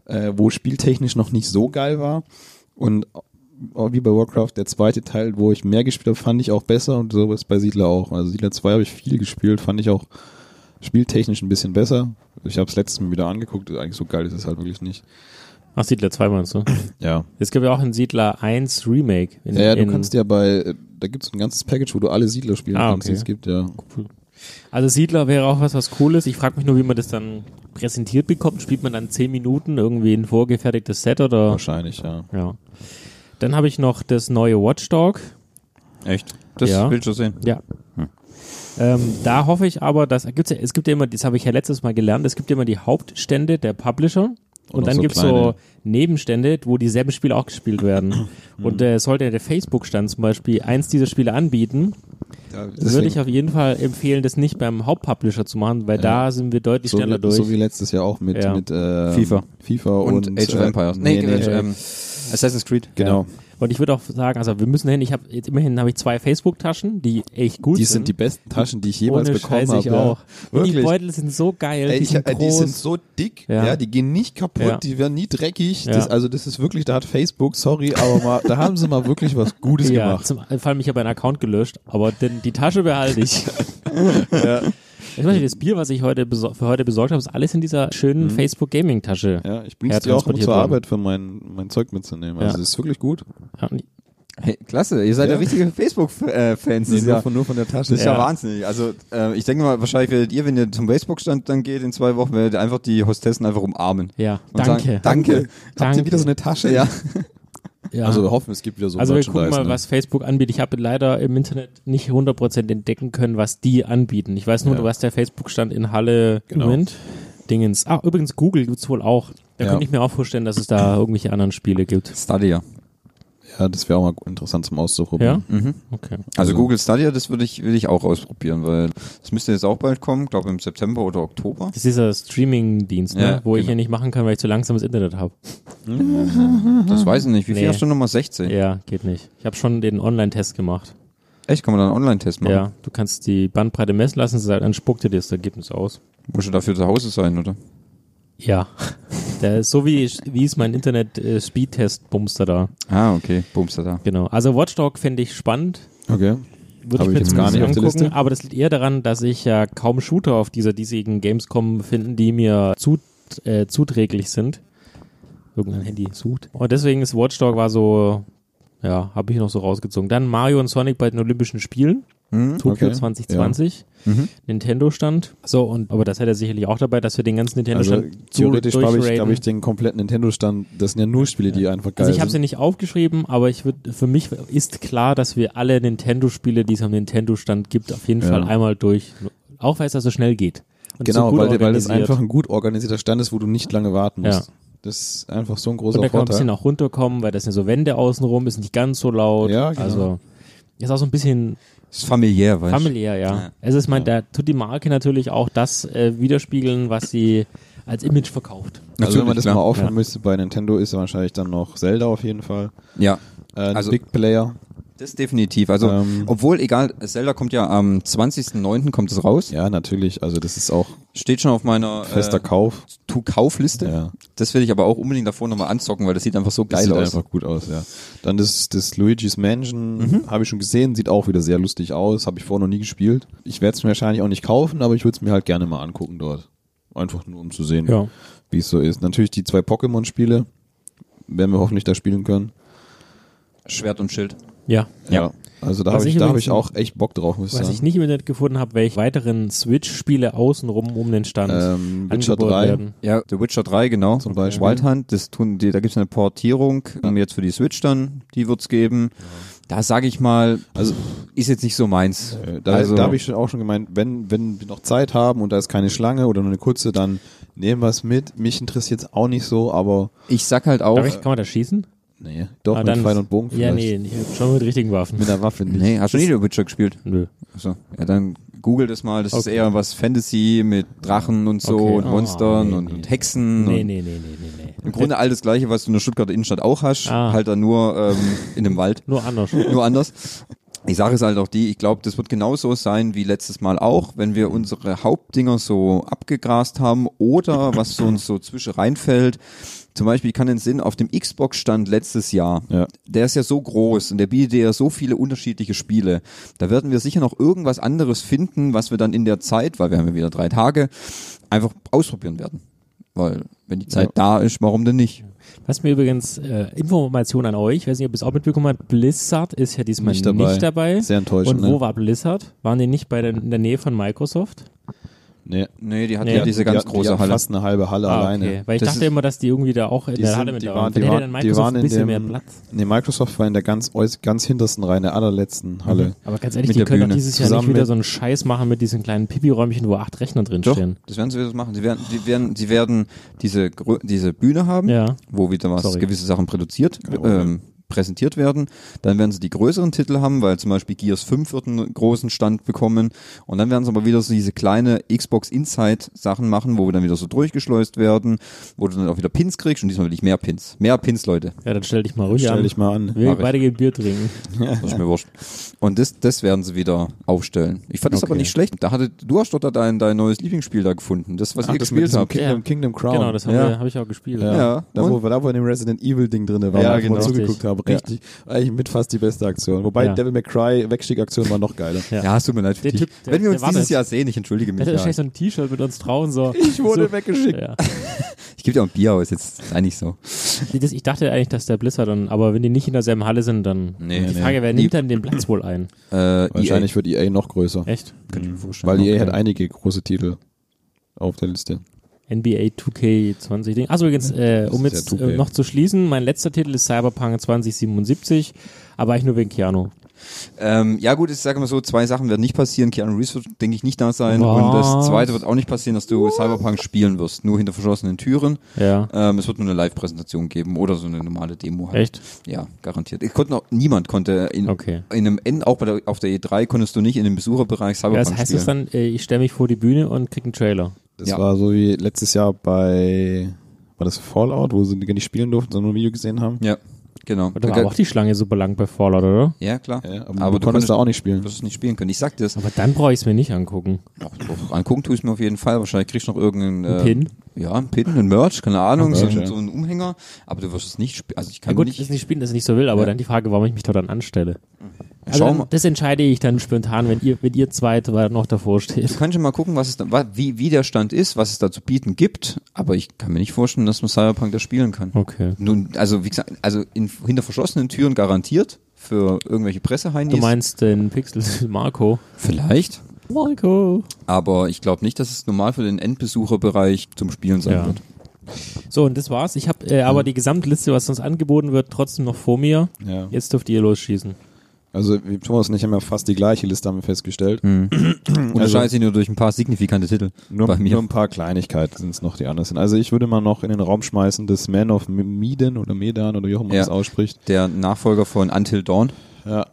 Speaker 2: äh, wo spieltechnisch noch nicht so geil war. Und auch wie bei Warcraft, der zweite Teil, wo ich mehr gespielt habe, fand ich auch besser und so ist bei Siedler auch. Also Siedler 2 habe ich viel gespielt, fand ich auch spieltechnisch ein bisschen besser. Ich habe es letztes Mal wieder angeguckt, eigentlich so geil ist es halt wirklich nicht.
Speaker 3: Ach, Siedler 2 meinst du?
Speaker 2: Ja.
Speaker 3: Es gibt ja auch ein Siedler 1 Remake. In,
Speaker 2: Ja, du
Speaker 3: in,
Speaker 2: kannst ja bei, da gibt es ein ganzes Package, wo du alle Siedler spielen
Speaker 3: Ah,
Speaker 2: kannst, die
Speaker 3: okay.
Speaker 2: es gibt, ja.
Speaker 3: Also Siedler wäre auch was, was cool ist. Ich frage mich nur, wie man das dann präsentiert bekommt. Spielt man dann 10 Minuten irgendwie ein vorgefertigtes Set oder?
Speaker 2: Wahrscheinlich, ja.
Speaker 3: Ja. Dann habe ich noch das neue Watchdog.
Speaker 1: Echt? Das
Speaker 3: Ja.
Speaker 1: will ich schon sehen.
Speaker 3: Ja.
Speaker 1: Hm.
Speaker 3: Ähm, da hoffe ich aber, dass gibt's ja, es gibt ja immer, das habe ich ja letztes Mal gelernt, es gibt ja immer die Hauptstände der Publisher und, dann
Speaker 2: so
Speaker 3: gibt's
Speaker 2: kleine.
Speaker 3: so Nebenstände, wo dieselben Spiele auch gespielt werden. und äh, sollte der Facebook-Stand zum Beispiel eins dieser Spiele anbieten, würde ich auf jeden Fall empfehlen, das nicht beim Hauptpublisher zu machen, weil
Speaker 2: Ja.
Speaker 3: da sind wir deutlich
Speaker 2: so
Speaker 3: schneller
Speaker 2: wie,
Speaker 3: durch.
Speaker 2: so wie letztes Jahr auch mit,
Speaker 3: Ja.
Speaker 2: mit äh,
Speaker 1: FIFA.
Speaker 2: FIFA
Speaker 1: Und,
Speaker 2: und,
Speaker 1: Age of
Speaker 2: äh,
Speaker 1: Empires.
Speaker 2: Nee, nee,
Speaker 1: äh,
Speaker 2: äh,
Speaker 1: ähm, Assassin's Creed.
Speaker 2: genau.
Speaker 3: Und ich würde auch sagen, also wir müssen hin, ich habe jetzt immerhin habe ich zwei Facebook-Taschen, die echt gut
Speaker 2: Die
Speaker 3: sind.
Speaker 2: sind die besten Taschen, die ich jemals
Speaker 3: Ohne
Speaker 2: bekommen habe.
Speaker 3: ich
Speaker 2: ja.
Speaker 3: auch. Die
Speaker 2: Wirklich.
Speaker 3: Beutel sind so geil,
Speaker 2: Ey,
Speaker 3: die
Speaker 2: ich,
Speaker 3: sind
Speaker 2: äh, die sind so dick,
Speaker 3: Ja.
Speaker 2: ja, die gehen nicht kaputt,
Speaker 3: Ja.
Speaker 2: die werden nie dreckig.
Speaker 3: Ja.
Speaker 2: Das, also das ist wirklich, da hat Facebook, sorry, aber mal, da haben sie mal wirklich was Gutes
Speaker 3: ja,
Speaker 2: gemacht.
Speaker 3: Zum vor allem, ich habe einen Account gelöscht, aber den, die Tasche behalte ich. Ich weiß nicht, das Bier, was ich heute für heute besorgt habe, ist alles in dieser schönen Facebook Gaming Tasche.
Speaker 2: Mhm. Ja, ich bring's dir auch immer zur
Speaker 3: worden.
Speaker 2: Arbeit für mein, mein Zeug mitzunehmen. Also
Speaker 3: Ja.
Speaker 2: das ist wirklich gut.
Speaker 3: Ja,
Speaker 1: Hey, klasse, ihr seid ja,
Speaker 2: Ja.
Speaker 1: richtige Facebook-Fans.
Speaker 2: Nee,
Speaker 1: Das ist
Speaker 2: nur,
Speaker 1: ja,
Speaker 2: von, nur von der Tasche.
Speaker 1: das ist ja.
Speaker 3: Ja.
Speaker 1: wahnsinnig. Also äh, ich denke mal, wahrscheinlich werdet ihr, wenn ihr zum Facebook-Stand dann geht in zwei Wochen, werdet ihr einfach die Hostessen einfach umarmen.
Speaker 3: ja
Speaker 1: Und
Speaker 3: danke.
Speaker 1: sagen, danke.
Speaker 2: Habt
Speaker 3: Danke.
Speaker 2: ihr wieder so eine Tasche?
Speaker 1: Ja.
Speaker 3: ja.
Speaker 2: Also wir hoffen, es gibt wieder so
Speaker 3: Also wir gucken mal,
Speaker 2: ne?
Speaker 3: was Facebook anbietet. Ich habe leider im Internet nicht 100% entdecken können, was die anbieten. Ich weiß nur,
Speaker 2: Ja.
Speaker 3: was der Facebook-Stand in Halle
Speaker 2: Genau.
Speaker 3: Moment. Dingens. Ah, übrigens, Google gibt's wohl auch. Da
Speaker 2: Ja.
Speaker 3: könnte ich mir auch vorstellen, dass es da irgendwelche anderen Spiele gibt.
Speaker 1: Stadia.
Speaker 2: Ja, das wäre auch mal interessant zum Auszuprobieren.
Speaker 1: Mhm.
Speaker 3: Okay.
Speaker 1: Also
Speaker 2: Also-
Speaker 1: Google Stadia, das würde ich, will ich auch ausprobieren, weil das müsste jetzt auch bald kommen, glaube im September oder Oktober.
Speaker 3: Das ist dieser Streaming-Dienst, ne?
Speaker 1: Ja,
Speaker 3: wo ich
Speaker 1: genau.
Speaker 3: ja nicht machen kann, weil ich zu langsames Internet habe.
Speaker 1: Das weiß ich nicht. Wie viel
Speaker 3: Nee.
Speaker 1: hast du Nummer 16?
Speaker 3: Ja, geht nicht. Ich habe schon den Online-Test gemacht.
Speaker 1: Echt, kann man da einen Online-Test machen?
Speaker 3: Ja, du kannst die Bandbreite messen lassen, dann spuckt dir das Ergebnis aus.
Speaker 1: Muss du dafür zu Hause sein, oder?
Speaker 3: Ja. Der ist so wie, wie ist mein Internet-Speed-Test-Bumster da.
Speaker 1: Ah, okay. Bumster da.
Speaker 3: Genau. Also Watchdog finde ich spannend.
Speaker 2: Okay.
Speaker 3: Würde
Speaker 2: Hab
Speaker 3: ich
Speaker 2: ich
Speaker 3: mir
Speaker 2: jetzt gar nicht auf der
Speaker 3: angucken,
Speaker 2: Liste.
Speaker 3: aber das liegt eher daran, dass ich ja kaum Shooter auf dieser diesjährigen Gamescom finden, die mir zu, äh, zuträglich sind. Irgendein Handy sucht. Und deswegen ist Watchdog war so, ja, habe ich noch so rausgezogen. Dann Mario und Sonic bei den Olympischen Spielen.
Speaker 1: Mhm.
Speaker 3: Tokio
Speaker 2: Okay.
Speaker 3: 2020.
Speaker 1: Mhm.
Speaker 3: Nintendo stand. So, und aber das hätte er sicherlich auch dabei, dass wir den ganzen Nintendo
Speaker 2: Also
Speaker 3: stand
Speaker 2: theoretisch habe ich, glaube ich, den kompletten Nintendo-Stand. Das sind ja nur Spiele, die einfach geil
Speaker 3: Also ich habe sie
Speaker 2: sind.
Speaker 3: nicht aufgeschrieben, aber ich würde für mich ist klar, dass wir alle Nintendo-Spiele, die es am Nintendo-Stand gibt, auf jeden
Speaker 2: Ja.
Speaker 3: Fall einmal durch. Auch weil es da so schnell geht. So
Speaker 2: Genau,
Speaker 3: gut
Speaker 2: weil, weil das einfach ein gut organisierter Stand ist, wo du nicht lange warten musst.
Speaker 3: Ja.
Speaker 2: Das ist einfach so ein großer
Speaker 3: Und da kann man ein
Speaker 2: Vorteil.
Speaker 3: bisschen auch runterkommen, weil das sind so Wände außenrum, ist nicht ganz so laut.
Speaker 2: Ja, genau.
Speaker 3: Also ist auch so ein bisschen
Speaker 1: Ist familiär, weißt du?
Speaker 3: familiär, ja.
Speaker 1: Ja.
Speaker 3: Also ich meine, da tut die Marke natürlich auch das äh, widerspiegeln, was sie als Image verkauft.
Speaker 2: Also wenn man das
Speaker 1: klar.
Speaker 2: mal aufhören
Speaker 3: Ja.
Speaker 2: müsste, bei Nintendo ist wahrscheinlich dann noch Zelda auf jeden Fall.
Speaker 1: Ja,
Speaker 2: Äh,
Speaker 1: also
Speaker 2: Big Player.
Speaker 1: Das definitiv. Also,
Speaker 2: Ähm.
Speaker 1: obwohl, egal, Zelda kommt ja am 20.09. kommt es raus.
Speaker 2: Ja, natürlich. Also das ist auch
Speaker 1: Steht schon auf meiner
Speaker 2: fester
Speaker 1: äh,
Speaker 2: Kauf.
Speaker 1: To-Kaufliste.
Speaker 2: Ja.
Speaker 1: Das will ich aber auch unbedingt davor nochmal anzocken, weil das sieht einfach so
Speaker 2: Das
Speaker 1: geil
Speaker 2: sieht
Speaker 1: aus.
Speaker 2: einfach gut aus, ja. Dann das, das Luigi's Mansion
Speaker 1: Mhm.
Speaker 2: habe ich schon gesehen, sieht auch wieder sehr lustig aus, habe ich vorher noch nie gespielt. Ich werde es mir wahrscheinlich auch nicht kaufen, aber ich würde es mir halt gerne mal angucken dort. Einfach nur um zu sehen,
Speaker 3: Ja.
Speaker 2: wie es so ist. Natürlich die zwei Pokémon-Spiele werden wir hoffentlich da spielen können.
Speaker 1: Schwert und Schild.
Speaker 3: Ja.
Speaker 1: Ja.
Speaker 2: Also da habe ich,
Speaker 3: ich
Speaker 2: da hab ich auch echt Bock drauf, muss ich
Speaker 3: Was
Speaker 2: sagen.
Speaker 3: ich nicht im Internet gefunden habe, welche weiteren Switch-Spiele außenrum um den Stand
Speaker 2: ähm, Witcher
Speaker 3: angeboten
Speaker 2: 3
Speaker 3: werden.
Speaker 1: Ja, The Witcher 3, genau.
Speaker 2: zum Beispiel.
Speaker 1: Wild Hunt, das tun die, da gibt's eine Portierung ähm, jetzt für die Switch dann, die wird's geben. Da sage ich mal, also ist jetzt nicht so meins.
Speaker 2: Äh, Da,
Speaker 1: also,
Speaker 2: da habe ich schon auch schon gemeint, wenn, wenn wir noch Zeit haben und da ist keine Schlange oder nur eine kurze, dann nehmen wir es mit. Mich interessiert es auch nicht so, aber
Speaker 1: ich sag halt auch,
Speaker 3: Darf ich, kann man da schießen?
Speaker 2: Nee, doch
Speaker 3: Ah,
Speaker 2: mit Pfeil und Bogen
Speaker 3: Ja,
Speaker 2: vielleicht.
Speaker 3: nee, ich- schon mit richtigen Waffen.
Speaker 2: Mit einer Waffe nicht.
Speaker 1: nee, hast du nie Witcher gespielt?
Speaker 3: Nö.
Speaker 1: So, ja, dann google das mal. Das ist
Speaker 3: Okay.
Speaker 1: eher was Fantasy mit Drachen und so
Speaker 3: Okay.
Speaker 1: und
Speaker 3: Oh,
Speaker 1: Monstern
Speaker 3: nee,
Speaker 1: und,
Speaker 3: nee.
Speaker 1: und Hexen.
Speaker 3: Nee,
Speaker 1: und
Speaker 3: nee, nee, nee, nee, nee.
Speaker 1: Im Grunde all das Gleiche, was du in der Stuttgarter Innenstadt auch hast,
Speaker 3: Ah.
Speaker 1: halt dann nur ähm, in dem Wald.
Speaker 3: Nur anders.
Speaker 1: nur anders. Die Sache ist halt auch die, ich glaube, das wird genauso sein wie letztes Mal auch, wenn wir unsere Hauptdinger so abgegrast haben oder was so uns so zwischen reinfällt. Zum Beispiel, ich kann den Sinn auf dem Xbox-Stand letztes Jahr,
Speaker 2: Ja.
Speaker 1: der ist ja so groß und der bietet ja so viele unterschiedliche Spiele. Da werden wir sicher noch irgendwas anderes finden, was wir dann in der Zeit, weil wir haben ja wieder drei Tage, einfach ausprobieren werden. Weil, wenn die Zeit
Speaker 2: Ja.
Speaker 1: da ist, warum denn nicht?
Speaker 3: Was mir übrigens äh, Information an euch, ich weiß nicht, ob ihr es auch mitbekommen habt, Blizzard ist ja diesmal
Speaker 2: Nicht
Speaker 3: nicht
Speaker 2: dabei.
Speaker 3: dabei.
Speaker 2: Sehr enttäuschend.
Speaker 3: Und wo
Speaker 2: ne?
Speaker 3: war Blizzard? Waren die nicht bei der, in der Nähe von Microsoft?
Speaker 2: Nee.
Speaker 1: Nee, die hat
Speaker 3: Nee.
Speaker 1: ja diese ganz
Speaker 2: die, hatten- die
Speaker 1: große
Speaker 2: hatten
Speaker 1: Halle.
Speaker 2: fast eine halbe Halle
Speaker 3: Ah,
Speaker 2: alleine.
Speaker 3: okay. Weil ich
Speaker 1: Das
Speaker 3: dachte
Speaker 1: ist-
Speaker 3: immer, dass die irgendwie da auch in
Speaker 2: Die
Speaker 3: der
Speaker 2: sind-
Speaker 3: Halle mit
Speaker 2: die waren-
Speaker 3: waren.
Speaker 2: die
Speaker 3: dann
Speaker 2: die waren in
Speaker 3: bisschen
Speaker 2: dem-
Speaker 3: mehr Platz.
Speaker 2: Nee, Microsoft war in der ganz, ganz hintersten Reihe, der allerletzten Halle.
Speaker 3: Aber ganz ehrlich, die
Speaker 1: der
Speaker 3: können doch
Speaker 1: Bühne.
Speaker 3: dieses Jahr nicht
Speaker 2: Zusammen
Speaker 3: wieder
Speaker 2: mit-
Speaker 3: so einen Scheiß machen mit diesen kleinen Pipi-Räumchen, wo acht Rechner drin
Speaker 1: Doch,
Speaker 3: stehen.
Speaker 1: das werden sie wieder machen. Sie werden, die werden, sie werden diese, grö- diese Bühne haben,
Speaker 3: Ja.
Speaker 1: wo wieder was,
Speaker 3: Sorry.
Speaker 1: gewisse Sachen produziert,
Speaker 2: Problem.
Speaker 1: ähm, präsentiert werden. Dann werden sie die größeren Titel haben, weil zum Beispiel Gears 5 wird einen großen Stand bekommen. Und dann werden sie aber wieder so diese kleine Xbox Inside Sachen machen, wo wir dann wieder so durchgeschleust werden, wo du dann auch wieder Pins kriegst und diesmal will ich mehr Pins. Mehr Pins, Leute.
Speaker 3: Ja, dann stell dich mal ruhig
Speaker 2: Stell
Speaker 3: an.
Speaker 2: dich mal an.
Speaker 3: Wir beide gehen Bier trinken.
Speaker 1: Das ist mir wurscht. Und das, das werden sie wieder aufstellen. Ich fand das aber
Speaker 3: Okay.
Speaker 1: nicht schlecht. Da hatte, du hast dort dein, dein neues Lieblingsspiel da gefunden. Das, was
Speaker 2: Ach,
Speaker 1: ihr
Speaker 2: das mit
Speaker 1: gespielt habt.
Speaker 2: Kingdom,
Speaker 3: Ja.
Speaker 2: Kingdom Crown.
Speaker 3: Genau, das habe
Speaker 1: Ja.
Speaker 3: hab ich auch gespielt.
Speaker 2: Ja,
Speaker 1: Ja.
Speaker 2: Da, wo, da, wo in dem Resident Evil Ding drin war,
Speaker 1: Ja,
Speaker 2: wo ich
Speaker 1: genau.
Speaker 2: mal zugeguckt habe.
Speaker 1: Ja.
Speaker 2: Richtig. Eigentlich mit fast die beste Aktion. Wobei
Speaker 3: Ja.
Speaker 2: Devil May Cry Wegstieg-Aktion war noch geiler.
Speaker 3: Ja.
Speaker 1: Ja, es tut mir leid für
Speaker 3: Der
Speaker 1: dich.
Speaker 3: Typ, der-
Speaker 1: Wenn wir uns dieses. Jahr sehen, ich entschuldige mich.
Speaker 3: Der hat
Speaker 1: Ja.
Speaker 3: wahrscheinlich so ein T-Shirt mit uns Trauen so.
Speaker 2: Ich wurde
Speaker 3: so,
Speaker 2: weggeschickt.
Speaker 1: Ich gebe dir auch ein Bier aus, jetzt sei nicht so.
Speaker 3: Ich dachte eigentlich, dass der Blizzard dann, aber wenn die nicht in derselben Halle sind, dann.
Speaker 1: Nee,
Speaker 3: die
Speaker 1: nee.
Speaker 3: Frage, wer nimmt dann den Platz wohl ein?
Speaker 1: Äh,
Speaker 2: Wahrscheinlich wird EA noch größer.
Speaker 3: Echt?
Speaker 1: Kann ich mir vorstellen.
Speaker 2: Weil EA
Speaker 3: Okay.
Speaker 2: hat einige große Titel auf der Liste.
Speaker 3: NBA 2K20 Ding. Also übrigens, äh, um jetzt
Speaker 2: ja 2K.
Speaker 3: äh, noch zu schließen, mein letzter Titel ist Cyberpunk 2077, aber eigentlich nur wegen Keanu.
Speaker 1: Ähm, ja gut, ich sage mal so, zwei Sachen werden nicht passieren. Keanu Reeves wird, denke ich, nicht da sein.
Speaker 3: Was?
Speaker 1: Und das zweite wird auch nicht passieren, dass du Cyberpunk spielen wirst. Nur hinter verschlossenen Türen.
Speaker 3: Ja.
Speaker 1: Ähm, es wird nur eine Live-Präsentation geben oder so eine normale Demo. Halt.
Speaker 3: Echt?
Speaker 1: Ja, garantiert. Ich konnte noch, niemand konnte in,
Speaker 3: Okay.
Speaker 1: in einem N, auch bei der, auf der E3 konntest du nicht in dem Besucherbereich
Speaker 3: Ja,
Speaker 1: Cyberpunk
Speaker 3: das heißt
Speaker 1: spielen.
Speaker 3: es dann, äh, ich stelle mich vor die Bühne und krieg einen Trailer.
Speaker 2: Das
Speaker 1: Ja.
Speaker 2: war so wie letztes Jahr bei, war das Fallout, wo sie gar nicht spielen durften, sondern nur ein Video gesehen haben?
Speaker 1: ja, genau.
Speaker 3: Da war auch die Schlange super lang bei Fallout, oder?
Speaker 1: ja, klar.
Speaker 2: Ja, aber,
Speaker 1: aber
Speaker 2: du
Speaker 1: du
Speaker 2: konntest da auch nicht spielen.
Speaker 1: Du wirst es nicht spielen können. Ich sag dir das.
Speaker 3: Aber dann brauche ich es mir nicht angucken.
Speaker 1: Doch, doch. Angucken tue ich mir auf jeden Fall. Wahrscheinlich kriegst du noch irgendeinen
Speaker 3: Ein
Speaker 1: äh,
Speaker 3: Pin?
Speaker 1: Ja, ein Pin, ein Merch, keine Ahnung, so,
Speaker 2: Merch,
Speaker 1: ein-
Speaker 2: ja.
Speaker 1: so ein Umhänger. Aber du wirst es nicht spielen. Also ich
Speaker 3: Ja
Speaker 1: kann
Speaker 3: gut,
Speaker 1: nicht.
Speaker 3: das nicht spielen, das ist nicht so will, aber
Speaker 1: Ja.
Speaker 3: dann die Frage, warum ich mich da dann anstelle. Also
Speaker 1: Schau mal.
Speaker 3: das entscheide ich dann spontan, wenn ihr, wenn ihr zweit noch davor steht.
Speaker 1: kannst schon mal gucken, was es da, wie, wie der Stand ist, was es da zu bieten gibt. Aber ich kann mir nicht vorstellen, dass man Cyberpunk da spielen kann.
Speaker 3: Okay.
Speaker 1: Nun, also wie gesagt, also in, hinter verschlossenen Türen garantiert für irgendwelche Presseheinis.
Speaker 3: Du meinst den Pixel Marco?
Speaker 1: Vielleicht.
Speaker 3: Marco.
Speaker 1: Aber ich glaube nicht, dass es normal für den Endbesucherbereich zum Spielen sein
Speaker 3: Ja.
Speaker 1: wird.
Speaker 3: So, und das war's. Ich habe äh, aber die Gesamtliste, was uns angeboten wird, trotzdem noch vor mir.
Speaker 2: Ja.
Speaker 3: Jetzt dürft ihr losschießen.
Speaker 2: Also wie Thomas und ich haben ja fast die gleiche Liste haben wir festgestellt.
Speaker 1: Unterscheidet sich nur durch ein paar signifikante Titel.
Speaker 2: Nur,
Speaker 1: bei mir.
Speaker 2: nur ein paar Kleinigkeiten sind es noch, die anders sind. Also ich würde mal noch in den Raum schmeißen, das Man of Medan oder Medan oder wie auch immer man
Speaker 1: Ja.
Speaker 2: das ausspricht.
Speaker 1: Der Nachfolger von Until Dawn.
Speaker 2: Ja.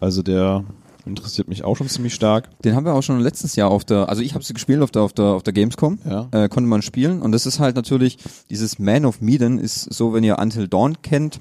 Speaker 2: Also der Interessiert mich auch schon ziemlich stark.
Speaker 1: Den haben wir auch schon letztes Jahr auf der, also ich habe sie gespielt auf der auf der auf der Gamescom,
Speaker 2: Ja.
Speaker 1: äh, konnte man spielen und das ist halt natürlich dieses Man of Medan ist so, wenn ihr Until Dawn kennt,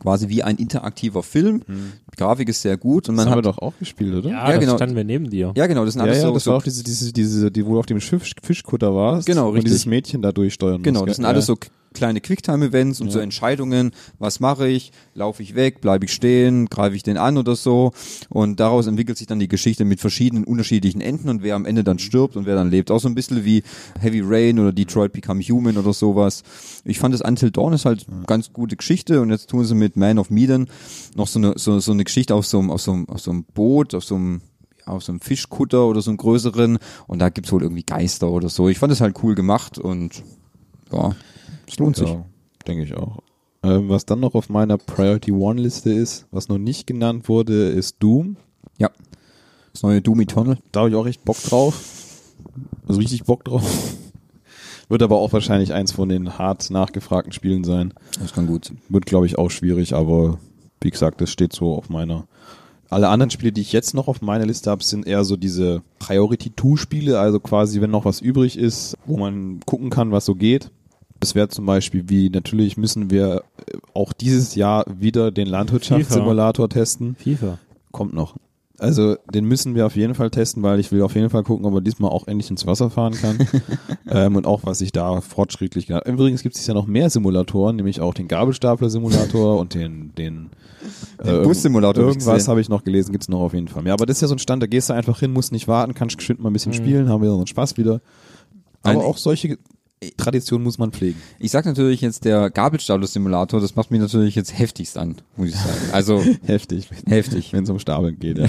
Speaker 1: quasi wie ein interaktiver Film. Die Grafik ist sehr gut und
Speaker 2: Das
Speaker 1: man
Speaker 2: haben wir
Speaker 1: hat
Speaker 2: doch auch gespielt, oder?
Speaker 3: Ja,
Speaker 1: Ja,
Speaker 3: da
Speaker 1: genau.
Speaker 3: standen wir neben dir.
Speaker 1: ja genau, das sind
Speaker 2: Ja,
Speaker 1: alles
Speaker 2: ja,
Speaker 1: so,
Speaker 2: das
Speaker 1: so
Speaker 2: war auch diese, diese, diese, die, wo du auf dem Schiff, Fischkutter warst.
Speaker 1: Genau,
Speaker 2: Und
Speaker 1: richtig.
Speaker 2: dieses Mädchen da durchsteuern
Speaker 1: Genau,
Speaker 2: musst,
Speaker 1: das sind alles so kleine Quicktime-Events und so Entscheidungen. Was mache ich? Laufe ich weg? Bleibe ich stehen? Greife ich den an oder so? Und daraus entwickelt sich dann die Geschichte mit verschiedenen unterschiedlichen Enden und wer am Ende dann stirbt und wer dann lebt. Auch so ein bisschen wie Heavy Rain oder Detroit Become Human oder sowas. Ich fand das Until Dawn ist halt ganz gute Geschichte und jetzt tun sie mit Man of Medan noch so eine, so, so eine Geschichte auf so einem, auf so einem, auf so einem Boot, auf so einem ja, auf so einem Fischkutter oder so einem größeren und da gibt's wohl irgendwie Geister oder so. Ich fand das halt cool gemacht und ja, es lohnt sich.
Speaker 2: Ja, denke ich auch. Ähm, was dann noch auf meiner Priority One Liste ist, was noch nicht genannt wurde, ist Doom.
Speaker 1: Ja. Das neue Doom Eternal.
Speaker 2: Da habe ich auch echt Bock drauf. Also richtig Bock drauf. Wird aber auch wahrscheinlich eins von den hart nachgefragten Spielen sein.
Speaker 1: Das kann gut sein.
Speaker 2: Wird, glaube ich, auch schwierig, aber wie gesagt, das steht so auf meiner. Alle anderen Spiele, die ich jetzt noch auf meiner Liste habe, sind eher so diese Priority-2-Spiele, also quasi, wenn noch was übrig ist, wo man gucken kann, was so geht. Das wäre zum Beispiel wie, natürlich müssen wir äh, auch dieses Jahr wieder den Landwirtschaftssimulator testen.
Speaker 3: FIFA.
Speaker 2: Kommt noch. Also den müssen wir auf jeden Fall testen, weil ich will auf jeden Fall gucken, ob er diesmal auch endlich ins Wasser fahren kann. ähm, und auch, was sich da fortschrittlich getan Übrigens gibt es ja noch mehr Simulatoren, nämlich auch den Gabelstapler-Simulator und den, den,
Speaker 1: Den Bus-Simulator hab ich
Speaker 2: Irgendwas habe ich noch gelesen, gibt's noch auf jeden Fall mehr. Aber das ist ja so ein Stand, da gehst du einfach hin, musst nicht warten, kannst geschwind mal ein bisschen spielen, haben wir so einen Spaß wieder. Aber
Speaker 1: Nein,
Speaker 2: auch solche Traditionen muss man pflegen.
Speaker 1: Ich sag natürlich jetzt der Gabelstapler-Simulator, das macht mich natürlich jetzt heftigst an, muss ich sagen. Also
Speaker 2: Heftig,
Speaker 1: heftig.
Speaker 2: wenn es um Stapeln geht. Ja.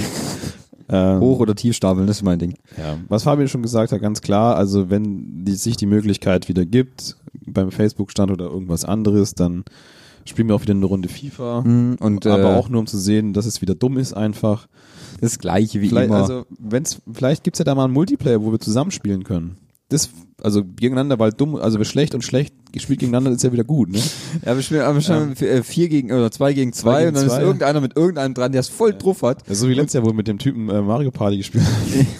Speaker 2: ähm,
Speaker 1: Hoch- oder Tiefstapeln, das ist mein Ding.
Speaker 2: Ja, was Fabian schon gesagt hat, ganz klar, also wenn die, sich die Möglichkeit wieder gibt, beim Facebook-Stand oder irgendwas anderes, dann spielen wir auch wieder eine Runde FIFA.
Speaker 1: Und
Speaker 2: aber
Speaker 1: äh,
Speaker 2: auch nur um zu sehen, dass es wieder dumm ist einfach.
Speaker 1: das gleiche wie
Speaker 2: Vielleicht,
Speaker 1: immer.
Speaker 2: also, wenn's, vielleicht gibt's ja da mal einen Multiplayer, wo wir zusammenspielen können. Das, also gegeneinander, weil dumm, also wer schlecht und schlecht gespielt gegeneinander ist ja wieder gut, ne?
Speaker 1: ja, wir spielen aber schon äh, vier gegen oder zwei gegen zwei,
Speaker 2: gegen
Speaker 1: und dann
Speaker 2: zwei.
Speaker 1: ist irgendeiner mit irgendeinem dran, der es voll drauf hat.
Speaker 2: Ja, so wie letztes Jahr, wo wir mit dem Typen äh, Mario Party gespielt haben.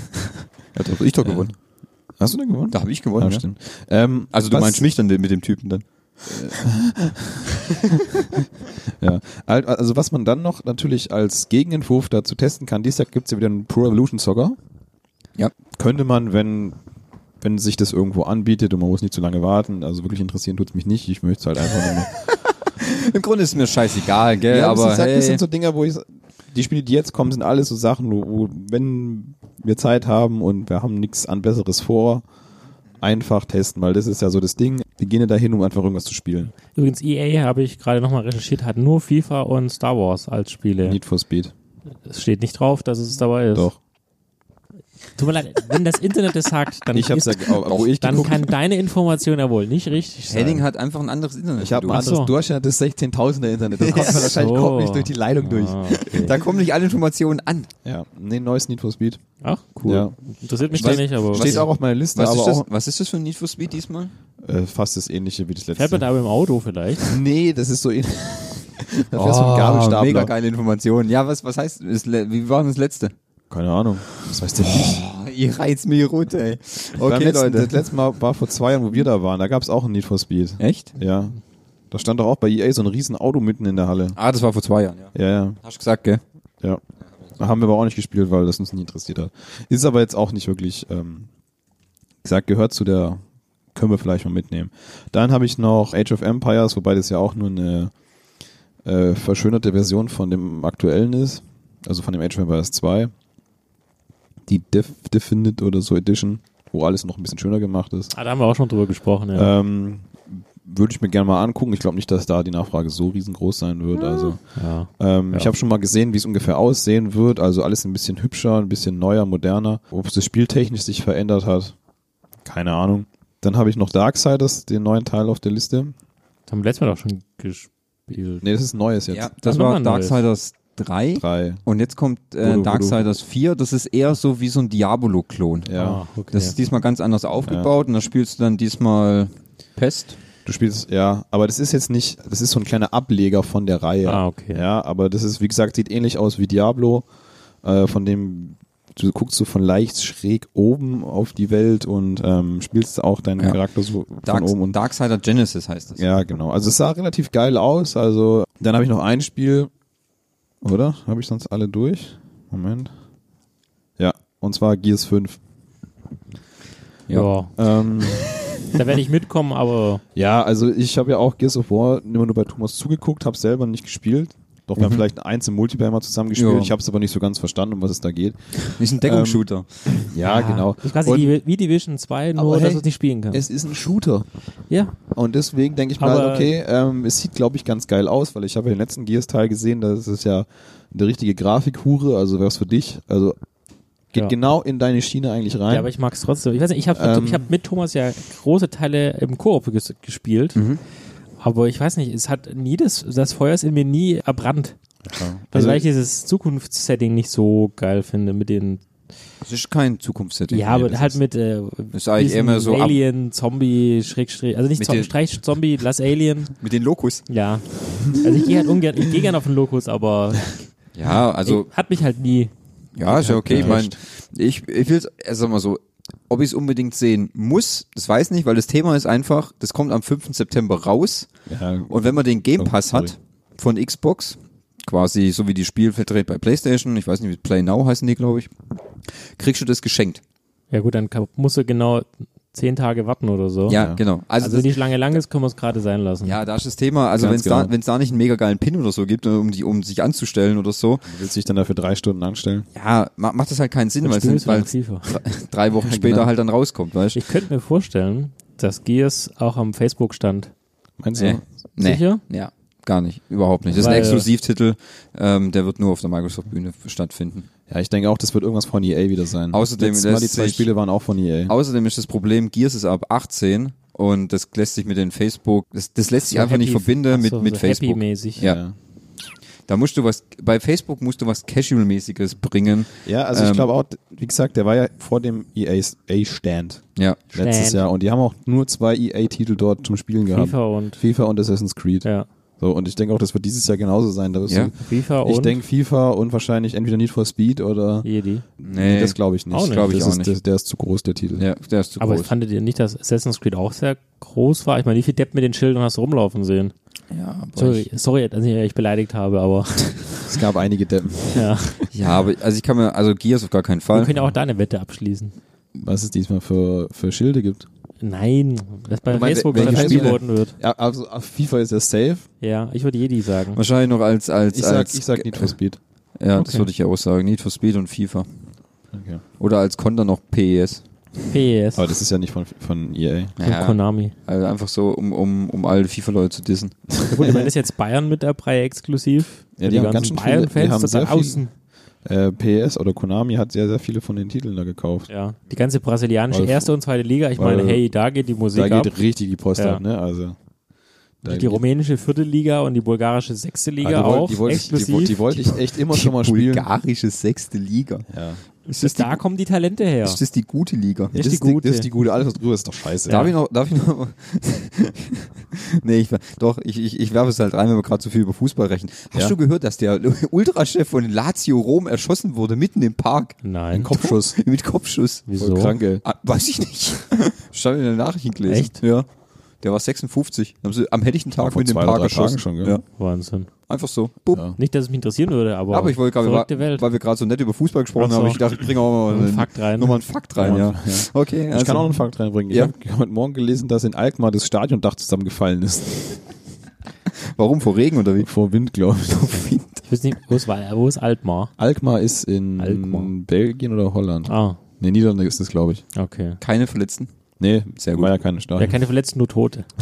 Speaker 1: Ja, ich doch gewonnen.
Speaker 2: Hast du denn gewonnen?
Speaker 1: Da habe ich gewonnen.
Speaker 2: Ja,
Speaker 1: ja.
Speaker 2: stimmt. Ähm,
Speaker 1: Also du
Speaker 2: was-
Speaker 1: meinst mich dann mit dem Typen dann?
Speaker 2: Ja, Al- also was man dann noch natürlich als Gegenentwurf dazu testen kann, dieses Jahr gibt's ja wieder einen Pro Evolution Soccer.
Speaker 1: Ja.
Speaker 2: Könnte man, wenn wenn sich das irgendwo anbietet und man muss nicht zu lange warten, also wirklich interessieren tut's mich nicht, ich möchte es halt einfach nur mal.
Speaker 1: Im Grunde ist es mir scheißegal, gell,
Speaker 2: Ja,
Speaker 1: aber
Speaker 2: sag,
Speaker 1: hey,
Speaker 2: das sind so Dinger, wo ich die Spiele, die jetzt kommen, sind alles so Sachen, wo, wo wenn wir Zeit haben und wir haben nichts an Besseres vor, einfach testen, weil das ist ja so das Ding. Wir gehen ja dahin, um einfach irgendwas zu spielen.
Speaker 3: Übrigens, EA habe ich gerade nochmal recherchiert, hat nur FIFA und Star Wars als Spiele.
Speaker 2: Need for Speed.
Speaker 3: Es steht nicht drauf, dass es dabei ist.
Speaker 2: Doch.
Speaker 3: Tut mir leid, wenn das Internet es sagt, dann,
Speaker 2: Ich
Speaker 3: ist,
Speaker 2: ja, wo ich
Speaker 3: dann kann deine Information ja wohl nicht richtig sein.
Speaker 1: Henning hat einfach ein anderes Internet.
Speaker 2: Ich habe ein
Speaker 1: du.
Speaker 2: anderes
Speaker 3: so.
Speaker 2: Durchschnitt des 16.000er Internet. Das kommt
Speaker 3: Ach
Speaker 2: wahrscheinlich
Speaker 3: so.
Speaker 2: kommt nicht durch die Leitung durch.
Speaker 3: Ah, okay.
Speaker 1: Da kommen nicht alle Informationen an.
Speaker 2: Ja, nee, neues Need for Speed.
Speaker 3: Ach, cool.
Speaker 2: Ja.
Speaker 3: Interessiert mich
Speaker 1: Was-
Speaker 3: da nicht, aber
Speaker 2: Steht auch auf meiner Liste,
Speaker 1: Was
Speaker 2: aber
Speaker 1: ist, das,
Speaker 2: auch
Speaker 1: was ist das für ein Need for Speed diesmal?
Speaker 2: äh, fast das ähnliche wie das letzte.
Speaker 3: fährt man da aber im Auto vielleicht?
Speaker 2: Nee, das ist so ähnlich. da fährst du mit Gabelstapler.
Speaker 1: mega geile Informationen. Ja, was, was heißt, wie war denn das letzte?
Speaker 2: Keine Ahnung. Was weißt du nicht?
Speaker 1: Oh, ihr reizt mich runter, ey. Okay,
Speaker 2: letzten,
Speaker 1: Leute.
Speaker 2: Das letzte Mal war vor zwei Jahren, wo wir da waren. Da gab's auch ein Need for Speed.
Speaker 1: Echt?
Speaker 2: Ja. Da stand doch auch bei EA so ein riesen Auto mitten in der Halle.
Speaker 1: Ah, das war vor zwei Jahren, ja.
Speaker 2: Ja, ja,
Speaker 1: Hast du gesagt, gell?
Speaker 2: ja. Haben wir aber auch nicht gespielt, weil das uns nicht interessiert hat. Ist aber jetzt auch nicht wirklich, ähm, gesagt, gehört zu der, können wir vielleicht mal mitnehmen. Dann habe ich noch Age of Empires, wobei das ja auch nur eine äh, verschönerte Version von dem aktuellen ist. Also von dem Age of Empires 2. Die Def Definite oder so Edition, wo alles noch ein bisschen schöner gemacht ist.
Speaker 3: Ah, da haben wir auch schon drüber gesprochen, ja.
Speaker 2: Ähm, würde ich mir gerne mal angucken. Ich glaube nicht, dass da die Nachfrage so riesengroß sein wird. Also
Speaker 3: ja.
Speaker 2: ähm,
Speaker 3: Ja.
Speaker 2: ich habe schon mal gesehen, wie es ungefähr aussehen wird. Also alles ein bisschen hübscher, ein bisschen neuer, moderner. Ob es das spieltechnisch sich verändert hat, keine Ahnung. Dann habe ich noch Darksiders, den neuen Teil auf der Liste.
Speaker 3: Das haben wir letztes Mal doch schon gespielt.
Speaker 2: Nee, das ist ein neues jetzt.
Speaker 1: Ja,
Speaker 3: Das
Speaker 1: das
Speaker 3: war.
Speaker 1: Darksiders 3.
Speaker 2: Drei.
Speaker 1: Und jetzt kommt äh,
Speaker 2: du-
Speaker 1: Darksiders 4. Das ist eher so wie so ein Diabolo-Klon.
Speaker 2: Ja.
Speaker 3: Ah, okay.
Speaker 1: Das ist diesmal ganz anders aufgebaut und da spielst du dann diesmal Pest.
Speaker 2: Du spielst, ja, aber das ist jetzt nicht, das ist so ein kleiner Ableger von der Reihe.
Speaker 3: Ah, okay.
Speaker 2: Ja, aber das ist, wie gesagt, sieht ähnlich aus wie Diablo. äh, von dem du guckst so von leicht schräg oben auf die Welt und ähm, spielst auch deinen
Speaker 1: Ja.
Speaker 2: Charakter so von
Speaker 1: Dark,
Speaker 2: oben und
Speaker 1: Darksider Genesis heißt das.
Speaker 2: ja, genau. Also es sah relativ geil aus. Also dann habe ich noch ein Spiel, oder? Habe ich sonst alle durch? Moment. Ja, und zwar Gears 5.
Speaker 3: Ja.
Speaker 2: Ähm,
Speaker 3: Da werde ich mitkommen, aber
Speaker 2: ja, also ich habe ja auch Gears of War immer nur bei Thomas zugeguckt, habe selber nicht gespielt. Doch wir haben vielleicht eins im Multiplayer mal zusammen gespielt.
Speaker 1: Ja.
Speaker 2: Ich habe es aber nicht so ganz verstanden, um was es da geht.
Speaker 1: Ist ein Deckungsshooter.
Speaker 2: Ja, genau.
Speaker 3: Das ist quasi
Speaker 2: Und
Speaker 3: wie Division 2, nur
Speaker 2: Aber
Speaker 3: dass
Speaker 2: hey,
Speaker 3: du es nicht spielen kannst.
Speaker 2: es ist ein Shooter.
Speaker 3: ja.
Speaker 2: Und deswegen denke ich
Speaker 3: Aber-
Speaker 2: halt, okay, ähm, es sieht, glaube ich, ganz geil aus, weil ich habe ja den letzten Gears-Teil gesehen, das ist ja eine richtige Grafikhure, also wär's für dich. Also geht
Speaker 3: Ja.
Speaker 2: genau in deine Schiene eigentlich rein.
Speaker 3: Ja, aber ich mag es trotzdem. Ich weiß nicht, ich habe
Speaker 2: Ähm.
Speaker 3: ich hab mit Thomas ja große Teile im Koop ges gespielt.
Speaker 2: Mhm.
Speaker 3: Aber ich weiß nicht, es hat nie das, das Feuer ist in mir nie erbrannt.
Speaker 2: Ja.
Speaker 3: Also, weil ich dieses Zukunftssetting nicht so geil finde mit den,
Speaker 1: Das ist kein Zukunftssetting.
Speaker 3: ja, aber halt
Speaker 2: ist-
Speaker 3: mit äh,
Speaker 1: ist eigentlich immer so
Speaker 3: Alien, Zombie, Schrägstrich, also nicht Zombie, Streich Zombie, lass Alien.
Speaker 1: mit den Lokus.
Speaker 3: Ja. Also ich gehe halt ungern, ich gehe gerne auf den Lokus, aber
Speaker 1: Ja, also
Speaker 3: hat mich halt nie.
Speaker 1: Ja, ist ja okay. Ich meine, ich, ich will also mal so, ob ich es unbedingt sehen muss, das weiß ich nicht, weil das Thema ist einfach, das kommt am 5. September raus
Speaker 2: ja,
Speaker 1: und wenn man den Game
Speaker 2: Oh,
Speaker 1: Pass
Speaker 2: sorry.
Speaker 1: hat von Xbox, quasi so wie die Spiel verdreht bei PlayStation, ich weiß nicht, wie Play Now heißen die, glaube ich, kriegst du das geschenkt.
Speaker 3: Ja gut, dann musst du genau zehn Tage warten oder so.
Speaker 1: Ja,
Speaker 2: Ja.
Speaker 1: genau. Also,
Speaker 3: Also,
Speaker 1: das,
Speaker 3: wenn die Schlange lang ist, können wir es gerade sein lassen.
Speaker 1: ja, da ist das Thema, also wenn es da,
Speaker 2: genau.
Speaker 1: wenn's da nicht einen mega geilen Pin oder so gibt, um, die, um sich anzustellen oder so,
Speaker 2: du willst dich dann dafür drei Stunden anstellen.
Speaker 1: ja, ma- macht das halt keinen Sinn, weil es
Speaker 3: du
Speaker 1: weil drei Wochen später
Speaker 2: genau.
Speaker 1: halt dann rauskommt, weißt du?
Speaker 3: Ich könnte mir vorstellen, dass Gears auch am Facebook stand.
Speaker 2: Meinst du?
Speaker 1: Nee. Nee.
Speaker 3: Sicher?
Speaker 1: Ja, gar nicht. Überhaupt nicht. Das ist ein Exklusivtitel, ähm, der wird nur auf der Microsoft-Bühne stattfinden.
Speaker 2: Ja, ich denke auch, das wird irgendwas von EA wieder sein.
Speaker 1: Außerdem
Speaker 2: Letztes Mal die zwei
Speaker 1: sich-
Speaker 2: Spiele waren auch von EA.
Speaker 1: Außerdem ist das Problem, Gears ist ab 18 und das lässt sich mit den Facebook, das, das lässt sich
Speaker 3: So
Speaker 1: einfach nicht
Speaker 3: happy-
Speaker 1: verbinden
Speaker 3: ach
Speaker 1: mit,
Speaker 3: so,
Speaker 1: mit
Speaker 3: so
Speaker 1: Facebook.
Speaker 3: Happy-mäßig.
Speaker 1: Ja. Da musst du was, bei Facebook musst du was Casual-mäßiges bringen.
Speaker 2: Ja, also ich
Speaker 1: Ähm,
Speaker 2: glaube auch, wie gesagt, der war ja vor dem EA-Stand
Speaker 1: Ja.
Speaker 2: letztes
Speaker 3: Stand.
Speaker 2: Jahr und die haben auch nur zwei EA-Titel dort zum Spielen gehabt.
Speaker 3: FIFA und
Speaker 2: FIFA und Assassin's Creed.
Speaker 3: ja.
Speaker 2: So, und ich denke auch, das wird dieses Jahr genauso sein. Da
Speaker 1: Ja.
Speaker 3: FIFA
Speaker 2: ich denke FIFA und wahrscheinlich entweder Need for Speed oder
Speaker 3: Jedi.
Speaker 1: Nee,
Speaker 2: das glaube ich nicht.
Speaker 3: Auch nicht.
Speaker 1: Glaub ich
Speaker 2: das
Speaker 1: auch
Speaker 2: ist,
Speaker 1: nicht.
Speaker 2: Der, der ist zu groß, der Titel.
Speaker 1: ja, der ist zu
Speaker 3: Aber
Speaker 1: groß.
Speaker 3: fandet ihr nicht, dass Assassin's Creed auch sehr groß war? Ich meine, wie viel Depp mit den Schildern hast du rumlaufen sehen?
Speaker 1: ja, aber
Speaker 3: Sorry,
Speaker 1: ich,
Speaker 3: sorry, dass ich euch beleidigt habe, aber
Speaker 2: Es gab einige Deppen.
Speaker 3: ja.
Speaker 1: ja, aber also ich kann mir, also Gears auf gar keinen
Speaker 3: Wir
Speaker 1: Fall.
Speaker 3: können ja auch da eine Wette abschließen.
Speaker 2: Was es diesmal für, für Schilde gibt.
Speaker 3: Nein, das bei
Speaker 2: meinst,
Speaker 3: Facebook angeboten wird.
Speaker 2: Ja, also auf FIFA ist ja safe.
Speaker 3: Ja, ich würde Jedi sagen.
Speaker 1: Wahrscheinlich noch als, als,
Speaker 2: Ich sag,
Speaker 1: als,
Speaker 2: ich sag Need for Speed.
Speaker 1: ja, das
Speaker 3: Okay.
Speaker 1: würde ich ja auch sagen. Need for Speed und FIFA.
Speaker 2: Okay.
Speaker 1: Oder als Konter noch PES.
Speaker 3: PES.
Speaker 2: Aber das ist ja nicht von, von EA.
Speaker 3: und Konami.
Speaker 1: Also einfach so, um, um, um alle FIFA-Leute zu dissen.
Speaker 3: Ja, gut, ich meine, das ist jetzt Bayern mit dabei exklusiv.
Speaker 2: Ja, die haben ganz
Speaker 3: ganzen
Speaker 2: schön viele- die
Speaker 3: Bayern-Fans
Speaker 2: haben
Speaker 3: da
Speaker 2: sehr viel-
Speaker 3: draußen.
Speaker 2: Äh, PS oder Konami hat sehr, sehr viele von den Titeln da gekauft.
Speaker 3: Ja, die ganze brasilianische
Speaker 2: Weil-
Speaker 3: erste und zweite Liga. Ich meine, hey, da geht die Musik
Speaker 2: Da
Speaker 3: ab.
Speaker 2: geht richtig die Post
Speaker 3: Ja.
Speaker 2: ab, ne? Also.
Speaker 3: Die rumänische vierte Liga und die bulgarische sechste
Speaker 2: Ah,
Speaker 3: Liga
Speaker 2: die, wollt-
Speaker 3: auch.
Speaker 2: die, wollte ich, die, die wollte ich echt immer schon mal spielen.
Speaker 1: Bulgarische sechste Liga.
Speaker 2: Ja.
Speaker 1: Ist das, die,
Speaker 3: da kommen die Talente her.
Speaker 1: ist das die gute Liga?
Speaker 3: Ja.
Speaker 2: das,
Speaker 3: die
Speaker 2: ist die,
Speaker 3: gute.
Speaker 2: das ist die gute. Alles, was drüber ist, doch scheiße.
Speaker 1: Darf ich noch, darf ich noch, nee, ich, doch, ich, ich, ich werfe es halt rein, wenn wir gerade so viel über Fußball rechnen. Hast
Speaker 2: Ja.
Speaker 1: du gehört, dass der Ultrachef von Lazio Rom erschossen wurde, mitten im Park?
Speaker 3: Nein.
Speaker 2: Kopfschuss.
Speaker 1: Mit Kopfschuss.
Speaker 3: Wieso?
Speaker 2: Voll krank, ey.
Speaker 1: Ah, weiß ich nicht. Stand in den Nachrichten gelesen.
Speaker 3: Echt?
Speaker 1: Ja. Der war 56. Haben sie am helllichten Tag
Speaker 2: vor
Speaker 1: mit dem
Speaker 2: zwei oder
Speaker 1: Park.
Speaker 2: Tagen schon, gell?
Speaker 1: Ja.
Speaker 3: Wahnsinn.
Speaker 1: Einfach so. Bup.
Speaker 2: Ja.
Speaker 3: Nicht, dass es mich interessieren würde, aber,
Speaker 1: Aber ich wollte gerade, weil, weil wir gerade so nett über Fußball gesprochen haben, ich dachte, ich bringe auch mal
Speaker 3: Einen
Speaker 1: einen
Speaker 3: Fakt rein.
Speaker 1: Nochmal einen Fakt rein, ja.
Speaker 2: Ja.
Speaker 1: Okay.
Speaker 2: Ich
Speaker 1: also-
Speaker 2: kann auch einen Fakt reinbringen. Ich habe heute Morgen gelesen, dass in Alkmaar das Stadiondach zusammengefallen ist.
Speaker 1: Warum? Vor Regen oder wie?
Speaker 2: Vor Wind, glaube ich.
Speaker 3: Ich weiß nicht, wo ist, wo ist Altmar?
Speaker 2: Alkmaar ist in
Speaker 3: Alkmaar.
Speaker 2: Belgien oder Holland.
Speaker 3: Ah,
Speaker 2: Nee, Niederlande ist das, glaube ich.
Speaker 3: okay.
Speaker 1: Keine Verletzten.
Speaker 2: Nee,
Speaker 1: Sehr gut.
Speaker 2: war ja keine
Speaker 3: Ja,
Speaker 2: Stadion.
Speaker 3: keine Verletzten, nur Tote.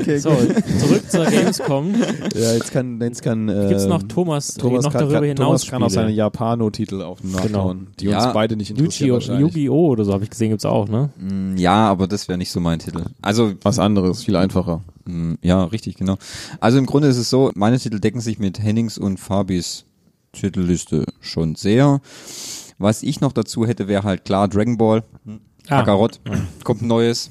Speaker 1: Okay,
Speaker 3: So, zurück zur Gamescom.
Speaker 2: Ja, jetzt kann, jetzt kann äh,
Speaker 3: Gibt's noch Thomas,
Speaker 2: Thomas,
Speaker 3: noch
Speaker 2: kann,
Speaker 3: darüber
Speaker 2: kann,
Speaker 3: hinaus
Speaker 2: Thomas kann auch seine? Japano-Titel auf den
Speaker 3: Genau.
Speaker 2: die
Speaker 1: Ja.
Speaker 2: uns beide nicht interessieren.
Speaker 3: Yu-Gi-Oh! oder so habe ich gesehen, gibt's auch, ne?
Speaker 1: Mm, Ja, aber das wäre nicht so mein Titel. Also,
Speaker 2: Was anderes, viel einfacher.
Speaker 1: mm, ja, richtig, genau. Also im Grunde ist es so, meine Titel decken sich mit Hennings und Fabis Titelliste schon sehr. Was ich noch dazu hätte, wäre halt klar Dragon Ball,
Speaker 3: Ah.
Speaker 1: Kakarot, kommt ein neues.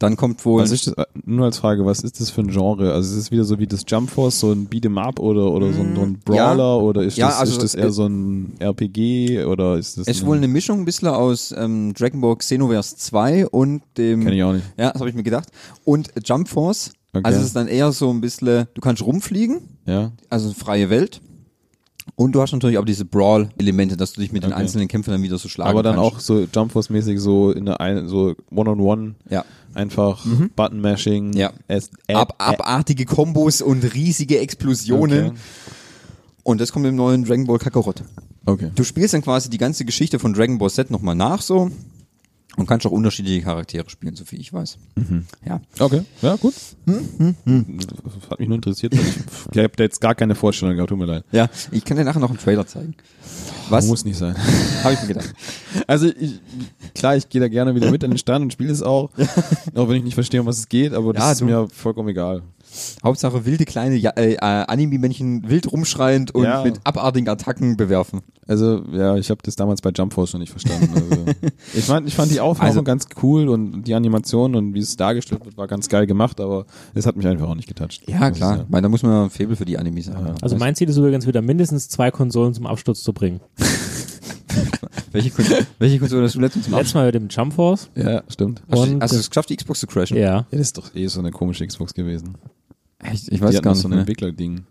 Speaker 1: Dann kommt wohl.
Speaker 2: Was ist das, nur als Frage, was ist das für ein Genre? Also ist es wieder so wie das Jump Force, so ein Beat'em Up oder, oder so ein, so ein Brawler
Speaker 1: Ja.
Speaker 2: oder ist,
Speaker 1: Ja,
Speaker 2: das,
Speaker 1: also
Speaker 2: ist das eher so ein RPG oder ist das
Speaker 1: es ist wohl eine Mischung ein bisschen aus ähm, Dragon Ball Xenoverse 2 und dem.
Speaker 2: Kenn ich auch nicht.
Speaker 1: Ja, das habe ich mir gedacht. Und Jump Force.
Speaker 2: Okay.
Speaker 1: Also es ist dann eher so ein bisschen, du kannst rumfliegen,
Speaker 2: Ja.
Speaker 1: also freie Welt. Und du hast natürlich auch diese Brawl-Elemente, dass du dich mit den
Speaker 2: Okay.
Speaker 1: einzelnen Kämpfern dann wieder so schlagen
Speaker 2: Aber dann
Speaker 1: kannst.
Speaker 2: auch so Jump Force mäßig so in der ein, so One-on-One
Speaker 1: Ja.
Speaker 2: einfach Button Mashing.
Speaker 1: Ja.
Speaker 2: Es,
Speaker 1: Ab, abartige Kombos und riesige Explosionen.
Speaker 2: Okay.
Speaker 1: Und das kommt im neuen Dragon Ball Kakarot.
Speaker 2: okay.
Speaker 1: Du spielst dann quasi die ganze Geschichte von Dragon Ball Z nochmal nach so und kannst auch unterschiedliche Charaktere spielen, so viel ich weiß. Ja.
Speaker 2: Okay, ja, gut. Das hat mich nur interessiert. weil Ich, habe da jetzt gar keine Vorstellung gehabt, tut mir leid.
Speaker 1: Ja, ich kann dir nachher noch einen Trailer zeigen. Was?
Speaker 2: Muss nicht sein.
Speaker 1: Habe ich mir gedacht.
Speaker 2: Also ich, klar, ich gehe da gerne wieder mit an den Stand und spiele es auch. auch wenn ich nicht verstehe, um was es geht, aber das
Speaker 1: Ja,
Speaker 2: ist mir vollkommen egal.
Speaker 1: Hauptsache wilde kleine ja, äh, äh, Anime-Männchen wild rumschreiend und
Speaker 2: Ja.
Speaker 1: mit abartigen Attacken bewerfen.
Speaker 2: Also, ja, ich habe das damals bei Jump Force schon nicht verstanden. Also, ich, fand, ich fand die Aufmachung
Speaker 1: Also-
Speaker 2: ganz cool und die Animation und wie es dargestellt wird, war ganz geil gemacht, aber es hat mich einfach auch nicht getoucht.
Speaker 1: Ja,
Speaker 2: Muss ich
Speaker 1: klar.
Speaker 2: sagen.
Speaker 1: Weil da muss man ein Faible für die Animes haben.
Speaker 3: Also mein Ziel ist übrigens wieder mindestens zwei Konsolen zum Absturz zu bringen.
Speaker 1: Welche, Konsole, welche Konsole hast du letztens zum
Speaker 3: Letztes Mal mit dem Jump Force.
Speaker 2: Ja, stimmt.
Speaker 1: Hast, du, hast du es geschafft, die Xbox zu crashen?
Speaker 3: Ja.
Speaker 2: Ja, das ist doch eh so eine komische Xbox gewesen.
Speaker 1: Ich
Speaker 2: Die
Speaker 1: weiß
Speaker 2: hat
Speaker 1: gar nicht
Speaker 2: so ein
Speaker 1: mehr.
Speaker 2: Entwicklerding.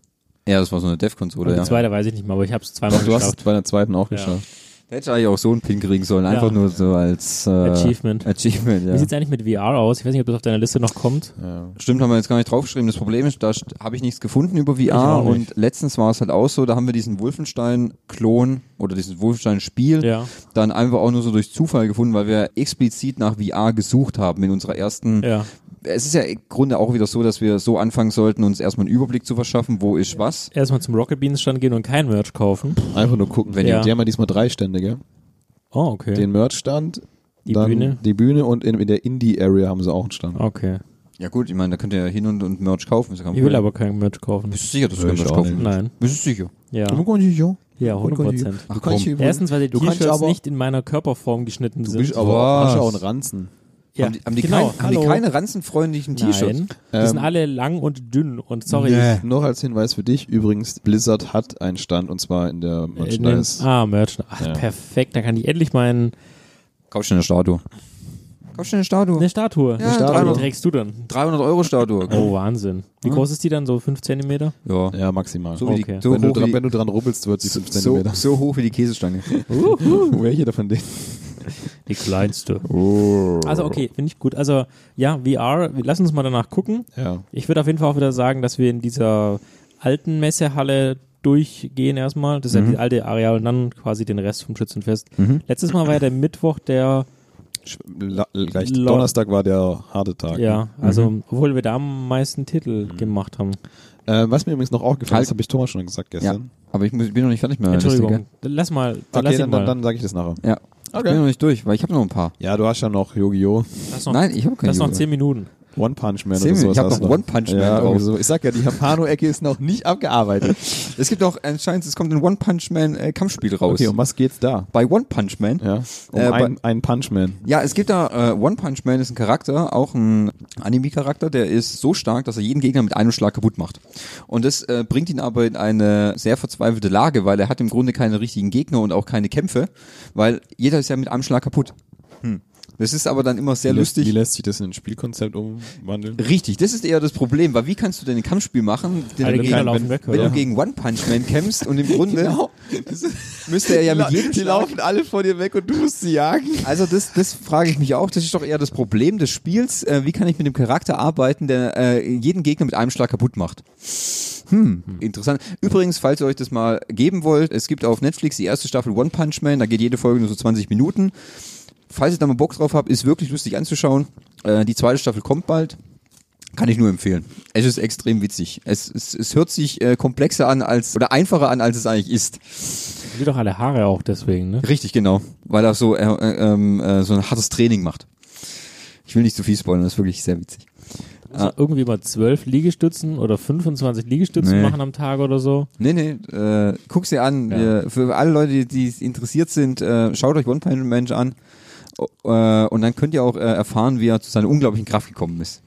Speaker 1: Ja, das war so eine Dev-Konsole,
Speaker 3: Und die
Speaker 1: ja.
Speaker 3: zweite weiß ich nicht mehr, aber ich habe es zweimal
Speaker 2: Doch, du hast es
Speaker 3: geschafft.
Speaker 2: bei der zweiten auch
Speaker 3: Ja.
Speaker 2: geschafft.
Speaker 1: Da hätte ich eigentlich auch so einen Pin kriegen sollen. Einfach
Speaker 3: Ja.
Speaker 1: nur so als äh,
Speaker 3: Achievement.
Speaker 1: Achievement, ja.
Speaker 3: Wie sieht's eigentlich mit VR aus? Ich weiß nicht, ob das auf deiner Liste noch kommt.
Speaker 2: Ja.
Speaker 1: Stimmt, haben wir jetzt gar nicht draufgeschrieben. Das Problem ist, da habe ich nichts gefunden über VR und letztens war es halt auch so, da haben wir diesen Wolfenstein-Klon oder dieses Wolfenstein-Spiel
Speaker 3: Ja.
Speaker 1: dann einfach auch nur so durch Zufall gefunden, weil wir explizit nach VR gesucht haben in unserer ersten.
Speaker 3: Ja.
Speaker 1: Es ist ja im Grunde auch wieder so, dass wir so anfangen sollten, uns erstmal einen Überblick zu verschaffen, wo ist was.
Speaker 3: Erstmal zum Rocket Beans Stand gehen und kein Merch kaufen.
Speaker 2: Einfach nur gucken. Wenn
Speaker 3: Ja.
Speaker 2: die, die haben ja diesmal drei Stände, gell?
Speaker 3: Oh, okay.
Speaker 2: Den Merch-Stand,
Speaker 3: Die
Speaker 2: dann
Speaker 3: Bühne.
Speaker 2: die Bühne und in, in der Indie-Area haben sie auch einen Stand.
Speaker 3: Okay.
Speaker 1: Ja gut, ich meine, da könnt ihr ja hin und, und Merch kaufen.
Speaker 3: Ich will aber kein Merch kaufen.
Speaker 1: Bist du sicher, dass du kein Merch kaufen
Speaker 2: nicht.
Speaker 1: willst?
Speaker 3: Nein.
Speaker 1: Bist du sicher?
Speaker 3: Ja.
Speaker 2: ja.
Speaker 3: Ja, 100 Prozent.
Speaker 1: Ach komm.
Speaker 3: Erstens, weil die
Speaker 2: Du kannst
Speaker 3: T-Shirts
Speaker 2: aber-
Speaker 3: nicht in meiner Körperform geschnitten
Speaker 2: Du
Speaker 3: sind.
Speaker 2: bist aber
Speaker 1: Was?
Speaker 2: hast ja auch einen Ranzen.
Speaker 3: Ja,
Speaker 1: haben die, haben die,
Speaker 3: genau.
Speaker 1: kein, haben die keine ranzenfreundlichen T-Shirts?
Speaker 3: Nein, die
Speaker 2: Ähm,
Speaker 3: sind alle lang und dünn und sorry.
Speaker 1: Nee.
Speaker 2: Noch als Hinweis für dich, übrigens, Blizzard hat einen Stand und zwar in der
Speaker 3: In den,
Speaker 2: Merchandise.
Speaker 3: ah, Merch. Ach,
Speaker 2: Ja.
Speaker 3: perfekt. Da kann ich endlich meinen
Speaker 1: Kauf dir eine Statue. Kauf dir eine Statue.
Speaker 3: eine Statue.
Speaker 1: Ja,
Speaker 3: Statue.
Speaker 1: 300.
Speaker 3: Die trägst du dann.
Speaker 1: 300 Euro Statue.
Speaker 3: Oh, Wahnsinn. Wie groß ist die dann? So 5 Zentimeter?
Speaker 1: Ja.
Speaker 2: Ja, maximal.
Speaker 1: So,
Speaker 3: Okay.
Speaker 1: die, so,
Speaker 2: wenn, du dran, wenn du dran rubbelst, wird sie
Speaker 1: die,
Speaker 2: 5
Speaker 1: so,
Speaker 2: Zentimeter.
Speaker 1: so hoch wie die Käsestange.
Speaker 2: Welche davon den?
Speaker 3: Die kleinste.
Speaker 2: Oh.
Speaker 3: Also okay, finde ich gut. Also ja, VR, wir- lass uns mal danach gucken.
Speaker 2: Ja.
Speaker 3: Ich würde auf jeden Fall auch wieder sagen, dass wir in dieser alten Messehalle durchgehen erstmal. Das ist ja die alte Areal und dann quasi den Rest vom Schützenfest.
Speaker 1: Mhm.
Speaker 3: Letztes Mal war ja der Mittwoch der,
Speaker 2: La, gleich Donnerstag war der harte Tag.
Speaker 3: ja, also obwohl wir da am meisten Titel gemacht haben.
Speaker 2: Äh, was mir übrigens noch aufgefallen
Speaker 1: Halt.
Speaker 2: ist, habe ich Thomas schon gesagt
Speaker 1: Ja,
Speaker 2: gestern.
Speaker 1: aber ich muss, bin noch nicht fertig meiner
Speaker 3: Entschuldigung,
Speaker 1: Liste,
Speaker 3: lass mal,
Speaker 2: Okay,
Speaker 3: lass
Speaker 2: dann,
Speaker 3: mal.
Speaker 2: dann, dann sage ich das nachher.
Speaker 1: Ja. Ich bin noch nicht durch, weil ich habe noch ein paar.
Speaker 2: Ja, du hast ja noch
Speaker 3: noch,
Speaker 1: Nein, ich habe keine
Speaker 3: lass noch
Speaker 1: Yu-Gi-Oh!
Speaker 3: 10 Minuten.
Speaker 2: One Punch Man
Speaker 1: Zehn
Speaker 2: oder sowas.
Speaker 1: Ich hab
Speaker 2: hast
Speaker 1: noch One Punch Man
Speaker 2: ja,
Speaker 1: drauf.
Speaker 2: So. Ich sag ja, die Japano-Ecke ist noch nicht abgearbeitet.
Speaker 1: Es gibt auch anscheinend, es kommt ein One Punch Man äh, Kampfspiel raus.
Speaker 2: Okay, um was geht's da?
Speaker 1: Bei One Punch Man.
Speaker 2: Ja, um
Speaker 1: Äh,
Speaker 2: ein, einen Punchman.
Speaker 1: Ja, es gibt da, äh, One Punch Man ist ein Charakter, auch ein Anime-Charakter, der ist so stark, dass er jeden Gegner mit einem Schlag kaputt macht. Und das äh, bringt ihn aber in eine sehr verzweifelte Lage, weil er hat im Grunde keine richtigen Gegner und auch keine Kämpfe, weil jeder ist ja mit einem Schlag kaputt. Hm. Das ist aber dann immer sehr
Speaker 2: Wie lässt-
Speaker 1: lustig.
Speaker 2: Wie lässt sich das in ein Spielkonzept umwandeln?
Speaker 1: Richtig, das ist eher das Problem, weil wie kannst du denn ein Kampfspiel machen, den gegen,
Speaker 3: laufen
Speaker 1: wenn,
Speaker 3: weg,
Speaker 1: wenn du gegen One Punch Man kämpfst und im Grunde müsste er ja mit jedem
Speaker 2: die
Speaker 1: Schlag
Speaker 2: laufen alle vor dir weg und du musst sie jagen.
Speaker 1: Also das, das frage ich mich auch. Das ist doch eher das Problem des Spiels. Äh, wie kann ich mit dem Charakter arbeiten, der äh, jeden Gegner mit einem Schlag kaputt macht? Hm, interessant. Übrigens, falls ihr euch das mal geben wollt, es gibt auf Netflix die erste Staffel One Punch Man. Da geht jede Folge nur so 20 Minuten. Falls ihr da mal Bock drauf habt, ist wirklich lustig anzuschauen. Äh, die zweite Staffel kommt bald. Kann ich nur empfehlen. Es ist extrem witzig. Es, es, es hört sich äh, komplexer an als oder einfacher an, als es eigentlich ist.
Speaker 3: Wie doch alle Haare auch deswegen, ne?
Speaker 1: Richtig, genau. Weil er so, äh, äh, ähm, äh, so ein hartes Training macht. Ich will nicht zu viel spoilern, das ist wirklich sehr witzig.
Speaker 3: Also irgendwie mal 12 Liegestützen oder 25 Liegestützen
Speaker 1: Nee.
Speaker 3: machen am Tag oder so.
Speaker 1: Nee, nee, äh, guck's dir an.
Speaker 3: Ja.
Speaker 1: Wir, für alle Leute, die, die interessiert sind, äh, schaut euch One Punch Man an. Äh, und dann könnt ihr auch äh, erfahren, wie er zu seiner unglaublichen Kraft gekommen ist.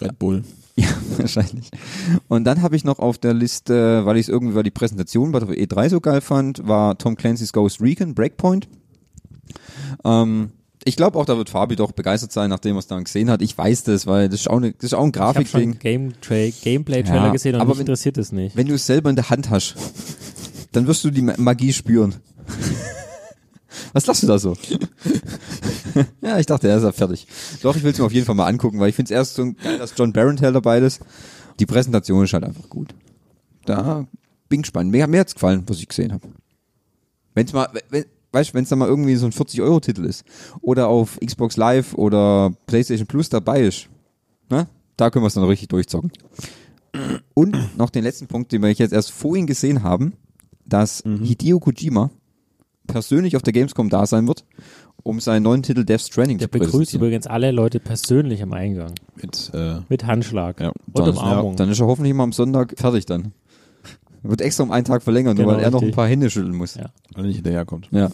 Speaker 2: Red Bull.
Speaker 1: Ja, wahrscheinlich. Und dann habe ich noch auf der Liste, weil ich es irgendwie, weil die Präsentation bei der E3 so geil fand, war Tom Clancy's Ghost Recon Breakpoint. Ähm, ich glaube auch, da wird Fabi doch begeistert sein, nachdem er es dann gesehen hat. Ich weiß das, weil das ist auch, eine, das ist auch ein
Speaker 3: Ich habe schon
Speaker 1: Grafikding.
Speaker 3: Game Tra Gameplay-Trailer
Speaker 1: Ja,
Speaker 3: gesehen und
Speaker 1: aber
Speaker 3: mich
Speaker 1: wenn-
Speaker 3: interessiert es nicht.
Speaker 1: Wenn du es selber in der Hand hast, dann wirst du die Ma- Magie spüren. Was lachst du da so? ja, ich dachte, er ist ja fertig. Doch, ich will es mir auf jeden Fall mal angucken, weil ich finde es erst so geil, dass John Barenthal dabei ist. Die Präsentation ist halt einfach gut. Da bin ich gespannt. Mir, mir hat's gefallen, was ich gesehen habe. Wenn's mal, wenn, weißt du, wenn es da mal irgendwie so ein 40-Euro-Titel ist oder auf Xbox Live oder PlayStation Plus dabei ist, ne? Da können wir es dann richtig durchzocken. Und noch den letzten Punkt, den wir jetzt erst vorhin gesehen haben, dass Hideo Kojima persönlich auf der Gamescom da sein wird, um seinen neuen Titel Death Stranding
Speaker 3: Der
Speaker 1: zu
Speaker 3: begrüßt
Speaker 1: präsentieren.
Speaker 3: übrigens alle Leute persönlich am Eingang.
Speaker 2: Mit, äh,
Speaker 3: Mit Handschlag.
Speaker 2: Ja,
Speaker 3: und
Speaker 1: Dann,
Speaker 3: Umarmung.
Speaker 1: ja, dann ist er hoffentlich mal am Sonntag fertig dann. Wird extra um einen Tag verlängern, nur
Speaker 3: Genau,
Speaker 1: weil er noch ein paar Hände schütteln muss.
Speaker 3: Ja.
Speaker 2: weil er nicht hinterherkommt.
Speaker 1: Ja.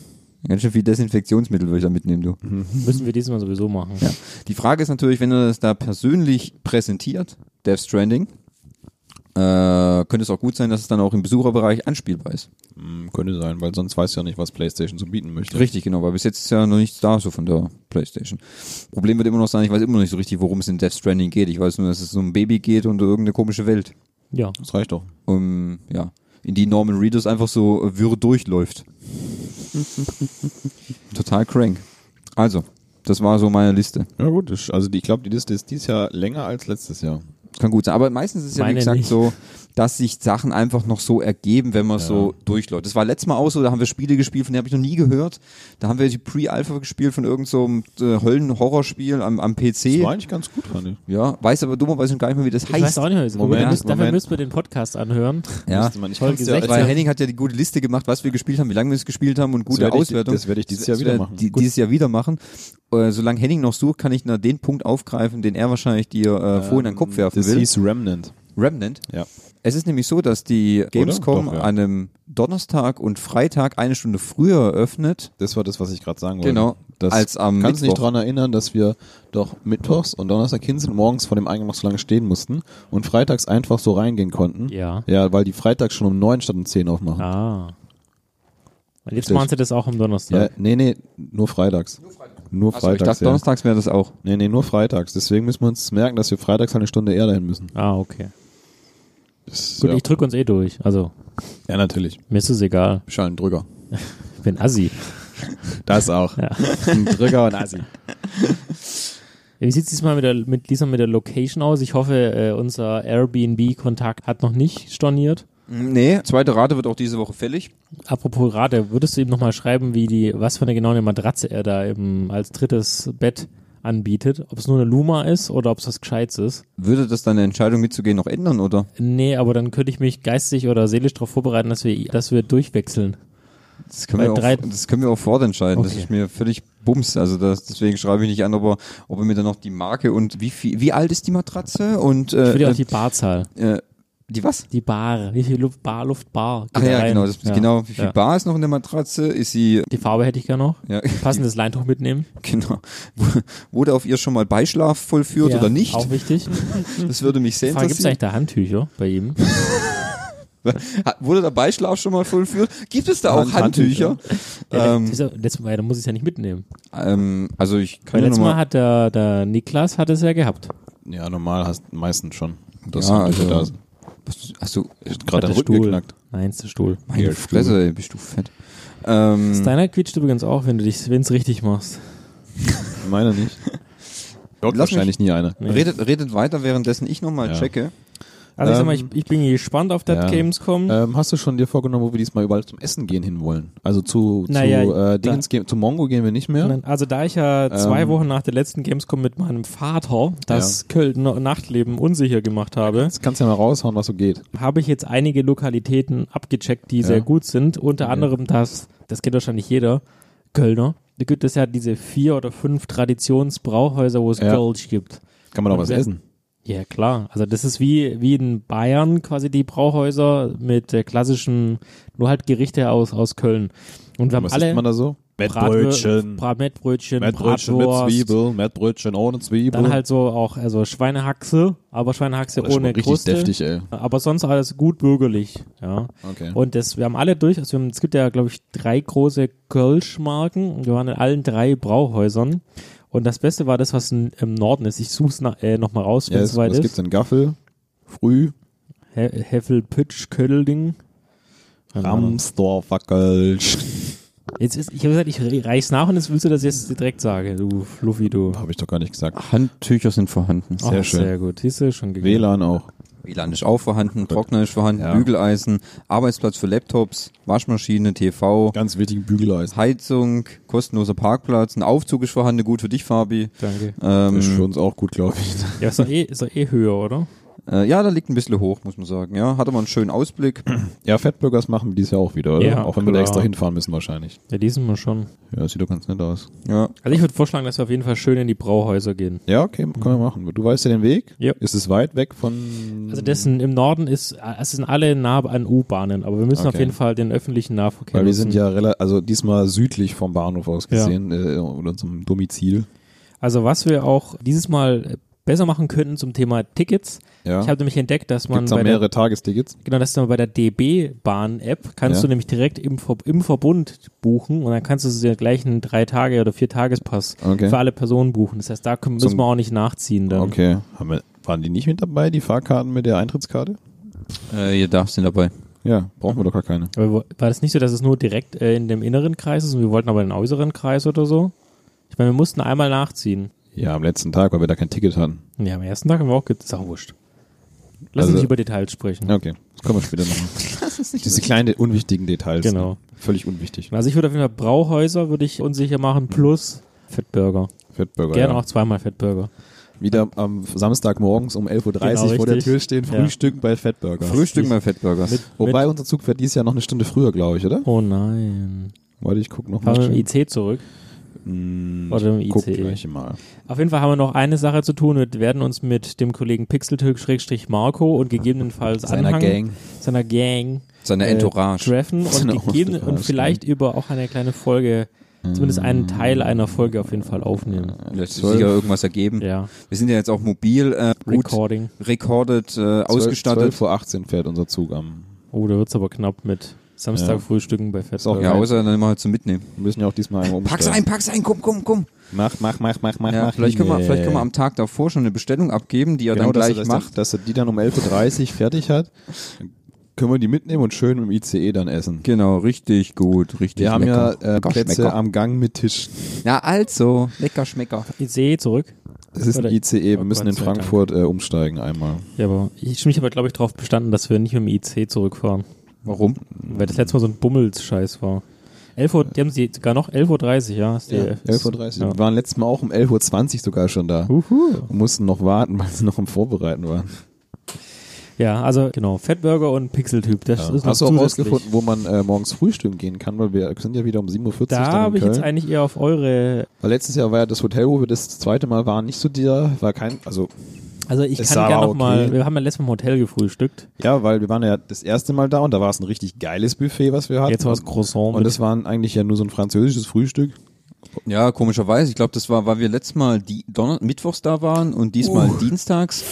Speaker 1: Ganz schön viel Desinfektionsmittel würde ich da mitnehmen, du.
Speaker 3: Müssen wir diesmal sowieso machen.
Speaker 1: Ja. Die Frage ist natürlich, wenn er das da persönlich präsentiert, Death Stranding, äh, könnte es auch gut sein, dass es dann auch im Besucherbereich anspielbar ist.
Speaker 2: Hm, könnte sein, weil sonst weiß ja nicht, was PlayStation so bieten möchte.
Speaker 1: Richtig, genau, weil bis jetzt ist ja noch nichts da so von der Playstation. Problem wird immer noch sein, ich weiß immer noch nicht so richtig, worum es in Death Stranding geht. Ich weiß nur, dass es um ein Baby geht und irgendeine komische Welt.
Speaker 3: Ja.
Speaker 2: Das reicht doch.
Speaker 1: Um, ja, in die Norman Reedus einfach so äh, wirr durchläuft. Total crank. Also, das war so meine Liste.
Speaker 2: Ja gut, also die, ich glaube, die Liste ist dieses Jahr länger als letztes Jahr.
Speaker 1: Kann gut sein. Aber meistens ist es ja, wie
Speaker 3: Meine
Speaker 1: gesagt,
Speaker 3: nicht.
Speaker 1: so, dass sich Sachen einfach noch so ergeben, wenn man so durchläuft. Das war letztes Mal auch so, da haben wir Spiele gespielt, von denen habe ich noch nie gehört. Da haben wir die Pre-Alpha gespielt von irgendeinem so äh, Höllen-Horrorspiel am, am
Speaker 2: Das
Speaker 1: PC.
Speaker 2: war eigentlich ganz gut, fand ich.
Speaker 1: Ja, weiß aber dummerweise gar nicht mehr, wie das
Speaker 3: Ich
Speaker 1: heißt.
Speaker 3: weiß auch nicht mehr.
Speaker 2: Moment,
Speaker 3: wir müssen, dafür
Speaker 2: Moment.
Speaker 3: müssen wir den Podcast anhören.
Speaker 1: Ja.
Speaker 2: Man, ich
Speaker 3: 16.
Speaker 1: Weil Henning hat ja die gute Liste gemacht, was wir gespielt haben, wie lange wir es gespielt haben und gute
Speaker 2: werde ich-
Speaker 1: Auswertung.
Speaker 2: das werde ich dieses
Speaker 1: Das
Speaker 2: Jahr wieder
Speaker 1: werde
Speaker 2: machen.
Speaker 1: Die, dieses Jahr wieder machen. Äh, solange Henning noch sucht, kann ich nur den Punkt aufgreifen, den er wahrscheinlich dir äh, vorhin an den Kopf werfen
Speaker 2: das
Speaker 1: will.
Speaker 2: hieß Remnant.
Speaker 1: Remnant.
Speaker 2: Ja.
Speaker 1: Es ist nämlich so, dass die Gamescom
Speaker 2: Doch, ja.
Speaker 1: an einem Donnerstag und Freitag eine Stunde früher eröffnet.
Speaker 2: Das war das, was ich gerade sagen wollte.
Speaker 1: Genau.
Speaker 2: Das
Speaker 1: als am
Speaker 2: kannst du dich
Speaker 1: Mittwoch.
Speaker 2: daran erinnern, dass wir doch mittwochs und Donnerstag hin sind und morgens vor dem Eingang noch so lange stehen mussten und freitags einfach so reingehen konnten.
Speaker 3: Ja.
Speaker 2: Ja, weil die freitags schon um neun statt um zehn aufmachen.
Speaker 3: Ah. Und jetzt
Speaker 2: Richtig.
Speaker 3: machen sie das auch am
Speaker 2: Ja,
Speaker 3: Donnerstag.
Speaker 2: nee, nee, nur freitags. Nur
Speaker 1: Achso, ich
Speaker 2: freitags.
Speaker 1: dachte,
Speaker 2: ja.
Speaker 1: donnerstags wäre das auch.
Speaker 2: Nee, nee, nur freitags. Deswegen müssen wir uns merken, dass wir freitags eine Stunde eher dahin müssen.
Speaker 3: Ah, okay.
Speaker 2: Das,
Speaker 3: Gut,
Speaker 2: ja.
Speaker 3: ich drücke uns eh durch. Also,
Speaker 2: ja, natürlich.
Speaker 3: mir ist es egal.
Speaker 2: Schalen Drücker.
Speaker 3: Ich bin Assi.
Speaker 2: Das auch.
Speaker 3: Ja.
Speaker 2: Ein Drücker und Assi.
Speaker 3: Wie sieht es diesmal mit der, mit, diesmal mit der Location aus? Ich hoffe, äh, unser Airbnb-Kontakt hat noch nicht storniert.
Speaker 1: Nee, zweite Rate wird auch diese Woche fällig.
Speaker 3: Apropos Rate, würdest du ihm nochmal schreiben, wie die, was für eine genau eine Matratze er da eben als drittes Bett anbietet? Ob es nur eine Luma ist oder ob es was Gescheites ist?
Speaker 1: Würde das deine Entscheidung mitzugehen noch ändern, oder?
Speaker 3: Nee, aber dann könnte ich mich geistig oder seelisch darauf vorbereiten, dass wir, dass wir durchwechseln.
Speaker 1: Das können, wir auch, das können wir auch vorentscheiden. Das
Speaker 3: Okay.
Speaker 1: ist mir völlig bums. Also das, deswegen schreibe ich nicht an, ob er, ob er mir dann noch die Marke und wie viel, wie alt ist die Matratze und
Speaker 3: Ich würde ja
Speaker 1: äh,
Speaker 3: auch die Barzahl.
Speaker 1: äh, die was?
Speaker 3: Die Bar. Wie viel Luft, Bar, Luft, Bar.
Speaker 1: Ach ja,
Speaker 3: rein?
Speaker 1: genau. Das,
Speaker 3: Ja.
Speaker 1: Genau. Wie viel
Speaker 3: Ja.
Speaker 1: Bar ist noch in der Matratze? Ist sie
Speaker 3: Die Farbe hätte ich gerne noch.
Speaker 1: ja
Speaker 3: Passendes Leintuch mitnehmen.
Speaker 1: genau. W- Wurde auf ihr schon mal Beischlaf vollführt
Speaker 3: Ja,
Speaker 1: oder nicht?
Speaker 3: Auch wichtig.
Speaker 1: Das würde mich sehr
Speaker 3: Frage, gibt es
Speaker 1: interessieren.
Speaker 3: eigentlich da Handtücher bei ihm?
Speaker 1: Wurde der Beischlaf schon mal vollführt? Gibt es da auch
Speaker 2: Hand-
Speaker 1: Handtücher?
Speaker 3: Ja,
Speaker 1: Ähm,
Speaker 3: das ist ja, letztes Mal, da muss ich es ja nicht mitnehmen.
Speaker 1: ähm, also ich kann
Speaker 3: Weil letztes Mal hat der, der Niklas hat es ja gehabt.
Speaker 2: Ja, normal hast meistens schon. Das
Speaker 1: Ja, also-
Speaker 2: da.
Speaker 1: Hast du
Speaker 2: Gerade
Speaker 3: der
Speaker 2: Rücken
Speaker 3: Stuhl.
Speaker 2: geknackt.
Speaker 3: Nein, ist der Stuhl.
Speaker 1: meine
Speaker 2: Hier,
Speaker 1: Fresse, ey, bist du fett. Ähm,
Speaker 3: Steiner quietscht übrigens auch, wenn du dich, wenn es richtig machst.
Speaker 2: Meine nicht.
Speaker 1: Lass
Speaker 2: wahrscheinlich nie eine.
Speaker 3: Nee.
Speaker 1: redet, redet weiter, währenddessen ich nochmal
Speaker 2: Ja.
Speaker 1: checke.
Speaker 3: Also ich sag mal,
Speaker 2: Ähm,
Speaker 3: ich, ich bin gespannt auf das
Speaker 2: ja.
Speaker 3: Gamescom.
Speaker 2: Ähm, hast du schon dir vorgenommen, wo wir diesmal überall zum Essen gehen hin wollen? Also zu,
Speaker 3: Naja,
Speaker 2: zu äh, Dingens gehen, zu Mongo gehen wir nicht mehr.
Speaker 3: Nein, Also da ich ja zwei
Speaker 2: Ähm,
Speaker 3: Wochen nach der letzten Gamescom mit meinem Vater das Köln Nachtleben unsicher gemacht habe,
Speaker 2: Jetzt kannst du ja mal raushauen, was so geht.
Speaker 3: habe ich jetzt einige Lokalitäten abgecheckt, die sehr gut sind. Unter
Speaker 2: Okay.
Speaker 3: anderem das, das kennt wahrscheinlich jeder, Kölner. Da gibt es ja diese vier oder fünf Traditionsbrauhäuser, wo es
Speaker 2: Ja.
Speaker 3: Kölsch gibt.
Speaker 2: Kann man
Speaker 3: Und
Speaker 2: was essen.
Speaker 3: Ja, klar. Also das ist wie, wie in Bayern quasi die Brauhäuser mit der klassischen, nur halt Gerichte aus, aus Köln. Und wir haben
Speaker 2: Was
Speaker 3: alle
Speaker 2: man da so? Mettbrötchen.
Speaker 3: Brat, Mettbrötchen,
Speaker 2: Mettbrötchen mit. Zwiebel, Mettbrötchen ohne Zwiebel.
Speaker 3: Dann halt so auch also Schweinehaxe, aber Schweinehaxe
Speaker 2: schon
Speaker 3: ohne
Speaker 2: richtig
Speaker 3: Kruste.
Speaker 2: deftig, ey.
Speaker 3: Aber sonst alles gut bürgerlich, ja.
Speaker 2: Okay.
Speaker 3: Und das, wir haben alle durch, also haben, es gibt ja, glaube ich, drei große Kölsch-Marken und wir waren in allen drei Brauhäusern. Und das Beste war das, was in, im Norden ist. Ich suche es äh, nochmal raus, wenn
Speaker 2: ja,
Speaker 3: es
Speaker 2: es, was
Speaker 3: ist.
Speaker 2: gibt's denn? Gaffel, Früh,
Speaker 3: He Heffelpütsch, Ködelding.
Speaker 2: Ramsdorfer Kölsch.
Speaker 3: Jetzt ist, ich habe gesagt, ich reich's nach und jetzt willst du das jetzt direkt sagen, du Fluffy, du.
Speaker 2: Habe ich doch gar nicht gesagt.
Speaker 1: Handtücher sind vorhanden.
Speaker 3: Ach,
Speaker 2: schön.
Speaker 3: Sehr gut. Siehst du, schon gegeben.
Speaker 2: WLAN auch.
Speaker 1: WLAN ist auch vorhanden, Trockner ist vorhanden,
Speaker 2: Ja.
Speaker 1: Bügeleisen, Arbeitsplatz für Laptops, Waschmaschine, TV,
Speaker 2: Ganz wichtig, Bügeleisen.
Speaker 1: Heizung, kostenloser Parkplatz, ein Aufzug ist vorhanden, gut für dich, Fabi.
Speaker 3: Danke.
Speaker 1: Ähm,
Speaker 2: ist für uns auch gut, glaube ich.
Speaker 3: Ja, ist doch eh, ist doch eh höher, oder?
Speaker 1: Äh, ja, da liegt ein bisschen hoch, muss man sagen. Ja, hatte man einen schönen Ausblick.
Speaker 2: Ja, Fettburgers machen wir dieses Jahr auch wieder, oder?
Speaker 3: Ja,
Speaker 2: auch wenn wir da
Speaker 3: klar.
Speaker 2: extra hinfahren müssen wahrscheinlich.
Speaker 3: Ja, die sind wir schon.
Speaker 2: Ja, sieht doch ganz nett aus.
Speaker 1: Ja,
Speaker 3: Also ich würde vorschlagen, dass wir auf jeden Fall schön in die Brauhäuser gehen.
Speaker 2: Ja, okay, können wir machen. Du weißt ja den Weg?
Speaker 3: Ja.
Speaker 2: Ist es weit weg von...
Speaker 3: Also dessen im Norden ist, es sind alle nah an U-Bahnen, aber wir müssen auf
Speaker 2: Okay.
Speaker 3: jeden Fall den öffentlichen Nahverkehr
Speaker 2: Weil wir
Speaker 3: nutzen.
Speaker 2: sind ja relativ, also diesmal südlich vom Bahnhof aus gesehen, äh, und unserem Domizil.
Speaker 3: Also was wir auch dieses Mal besser machen könnten zum Thema Tickets.
Speaker 2: Ja.
Speaker 3: Ich habe nämlich entdeckt, dass man
Speaker 2: Gibt's
Speaker 3: bei
Speaker 2: mehrere
Speaker 3: der,
Speaker 2: Tagestickets?
Speaker 3: genau, dass du bei der DB-Bahn-App kannst
Speaker 2: Ja.
Speaker 3: du nämlich direkt im, im Verbund buchen und dann kannst du dir gleich einen drei Tage oder vier Tagespass
Speaker 2: Okay.
Speaker 3: für alle Personen buchen. Das heißt, da können, müssen
Speaker 2: Zum-
Speaker 3: wir auch nicht nachziehen dann.
Speaker 2: Okay. Haben wir, waren die nicht mit dabei, die Fahrkarten mit der Eintrittskarte?
Speaker 1: äh, ihr darfst sind dabei.
Speaker 2: Ja, brauchen wir doch gar keine.
Speaker 3: Aber war das nicht so, dass es nur direkt äh, in dem inneren Kreis ist und wir wollten aber den äußeren Kreis oder so? Ich meine, wir mussten einmal nachziehen.
Speaker 2: Ja, am letzten Tag, weil wir da kein Ticket hatten.
Speaker 3: Ja, am ersten Tag haben wir auch ist auch wurscht. Lass
Speaker 2: Also-
Speaker 3: uns nicht über Details sprechen.
Speaker 2: Okay, das kommen wir später nochmal. Diese kleinen, unwichtigen Details.
Speaker 3: Genau.
Speaker 2: Ne? Völlig unwichtig.
Speaker 3: Also ich würde auf jeden Fall Brauhäuser würde ich unsicher machen plus Fettburger.
Speaker 2: Fettburger,
Speaker 3: Gerne
Speaker 2: ja.
Speaker 3: auch zweimal Fettburger.
Speaker 2: Wieder am Samstag morgens um 11.30 Uhr
Speaker 3: Genau,
Speaker 2: vor der. Tür stehen,
Speaker 3: Ja.
Speaker 2: Frühstück bei Fettburger.
Speaker 1: Frühstück mal Fettburgers.
Speaker 3: Mit,
Speaker 2: Wobei
Speaker 3: mit,
Speaker 2: unser Zug fährt dieses Jahr noch eine Stunde früher, glaube ich, oder?
Speaker 3: oh nein.
Speaker 2: Warte, ich guck noch mal.
Speaker 3: Fahren wir mit dem IC zurück.
Speaker 2: Hm,
Speaker 3: Oder im ICE.
Speaker 2: mal.
Speaker 3: Auf jeden Fall haben wir noch eine Sache zu tun. Wir werden uns mit dem Kollegen Pixeltürk-Marco und gegebenenfalls
Speaker 2: Seiner
Speaker 3: Anhang,
Speaker 2: Gang.
Speaker 3: seiner Gang
Speaker 1: Seine
Speaker 3: äh,
Speaker 1: Entourage.
Speaker 3: treffen und,
Speaker 2: Seine
Speaker 3: gegeben,
Speaker 2: Entourage,
Speaker 3: und vielleicht über auch eine kleine Folge, zumindest einen Teil einer Folge auf jeden Fall aufnehmen.
Speaker 1: Sich
Speaker 2: Zwölf.
Speaker 1: sicher irgendwas ergeben.
Speaker 3: Ja,
Speaker 1: Wir sind ja jetzt auch mobil, äh, gut
Speaker 3: Recording.
Speaker 1: recorded, äh,
Speaker 2: 12
Speaker 1: ausgestattet.
Speaker 2: vor 18 fährt unser Zug am.
Speaker 3: Oh, da wird's aber knapp mit Samstag
Speaker 2: Ja.
Speaker 3: Frühstücken bei
Speaker 2: auch
Speaker 3: Fettburger.
Speaker 1: Ja, außer dann immer halt zum Mitnehmen.
Speaker 2: Wir müssen ja auch diesmal einmal umsteigen.
Speaker 1: Pack's ein, pack's ein, komm, komm, komm.
Speaker 2: Mach, mach, mach, mach, mach,
Speaker 1: Ja,
Speaker 2: mach.
Speaker 1: vielleicht, können wir, vielleicht können wir am Tag davor schon eine Bestellung abgeben, die er
Speaker 2: genau,
Speaker 1: dann
Speaker 2: dass
Speaker 1: gleich
Speaker 2: er das
Speaker 1: macht.
Speaker 2: Dann, dass er die dann um 11.30 Uhr fertig hat. Dann können wir die mitnehmen und schön im ICE dann essen.
Speaker 1: Genau, richtig gut, richtig
Speaker 2: Wir haben
Speaker 1: lecker.
Speaker 2: ja äh,
Speaker 1: Lecker
Speaker 2: Plätze
Speaker 1: Schmecker.
Speaker 2: am Gang mit Tisch.
Speaker 1: Ja, also, lecker Schmecker.
Speaker 3: Ich sehe zurück.
Speaker 2: Es ist ein ICE, wir müssen in. Frankfurt äh, umsteigen einmal.
Speaker 3: Ja, aber ich mich aber, glaube ich, darauf bestanden, dass wir nicht mit dem IC zurückfahren.
Speaker 1: Warum?
Speaker 3: Weil das letzte Mal so ein Bummels-Scheiß war. 11 Uhr, die haben sie sogar noch 11.30 Uhr, ja. Ist die,
Speaker 2: 11.30 Uhr.
Speaker 3: Ja.
Speaker 2: Wir waren letztes Mal auch um 11.20 Uhr sogar schon da.
Speaker 3: Uhu.
Speaker 2: Und mussten noch warten, weil sie noch im Vorbereiten waren.
Speaker 3: Ja, also genau, Fettburger und Pixeltyp. Das ist noch
Speaker 2: Hast du auch rausgefunden, wo man äh, morgens frühstücken gehen kann, weil wir sind ja wieder um 7.40 Uhr
Speaker 3: Da habe ich
Speaker 2: Köln.
Speaker 3: jetzt eigentlich eher auf eure.
Speaker 2: weil letztes Jahr war ja das Hotel, wo wir das zweite Mal waren, nicht so dir, war kein, also
Speaker 3: Also ich
Speaker 2: Es
Speaker 3: kann gerne noch
Speaker 2: okay.
Speaker 3: mal. Wir haben ja letztes Mal im Hotel gefrühstückt.
Speaker 2: ja, weil wir waren ja das erste Mal da und da war es ein richtig geiles Buffet, was wir hatten.
Speaker 3: Jetzt war es Croissant.
Speaker 2: und das waren eigentlich ja nur so ein französisches Frühstück.
Speaker 1: Ja, komischerweise. Ich glaube, das war, weil wir letztes Mal die Donner Mittwochs da waren und diesmal dienstags.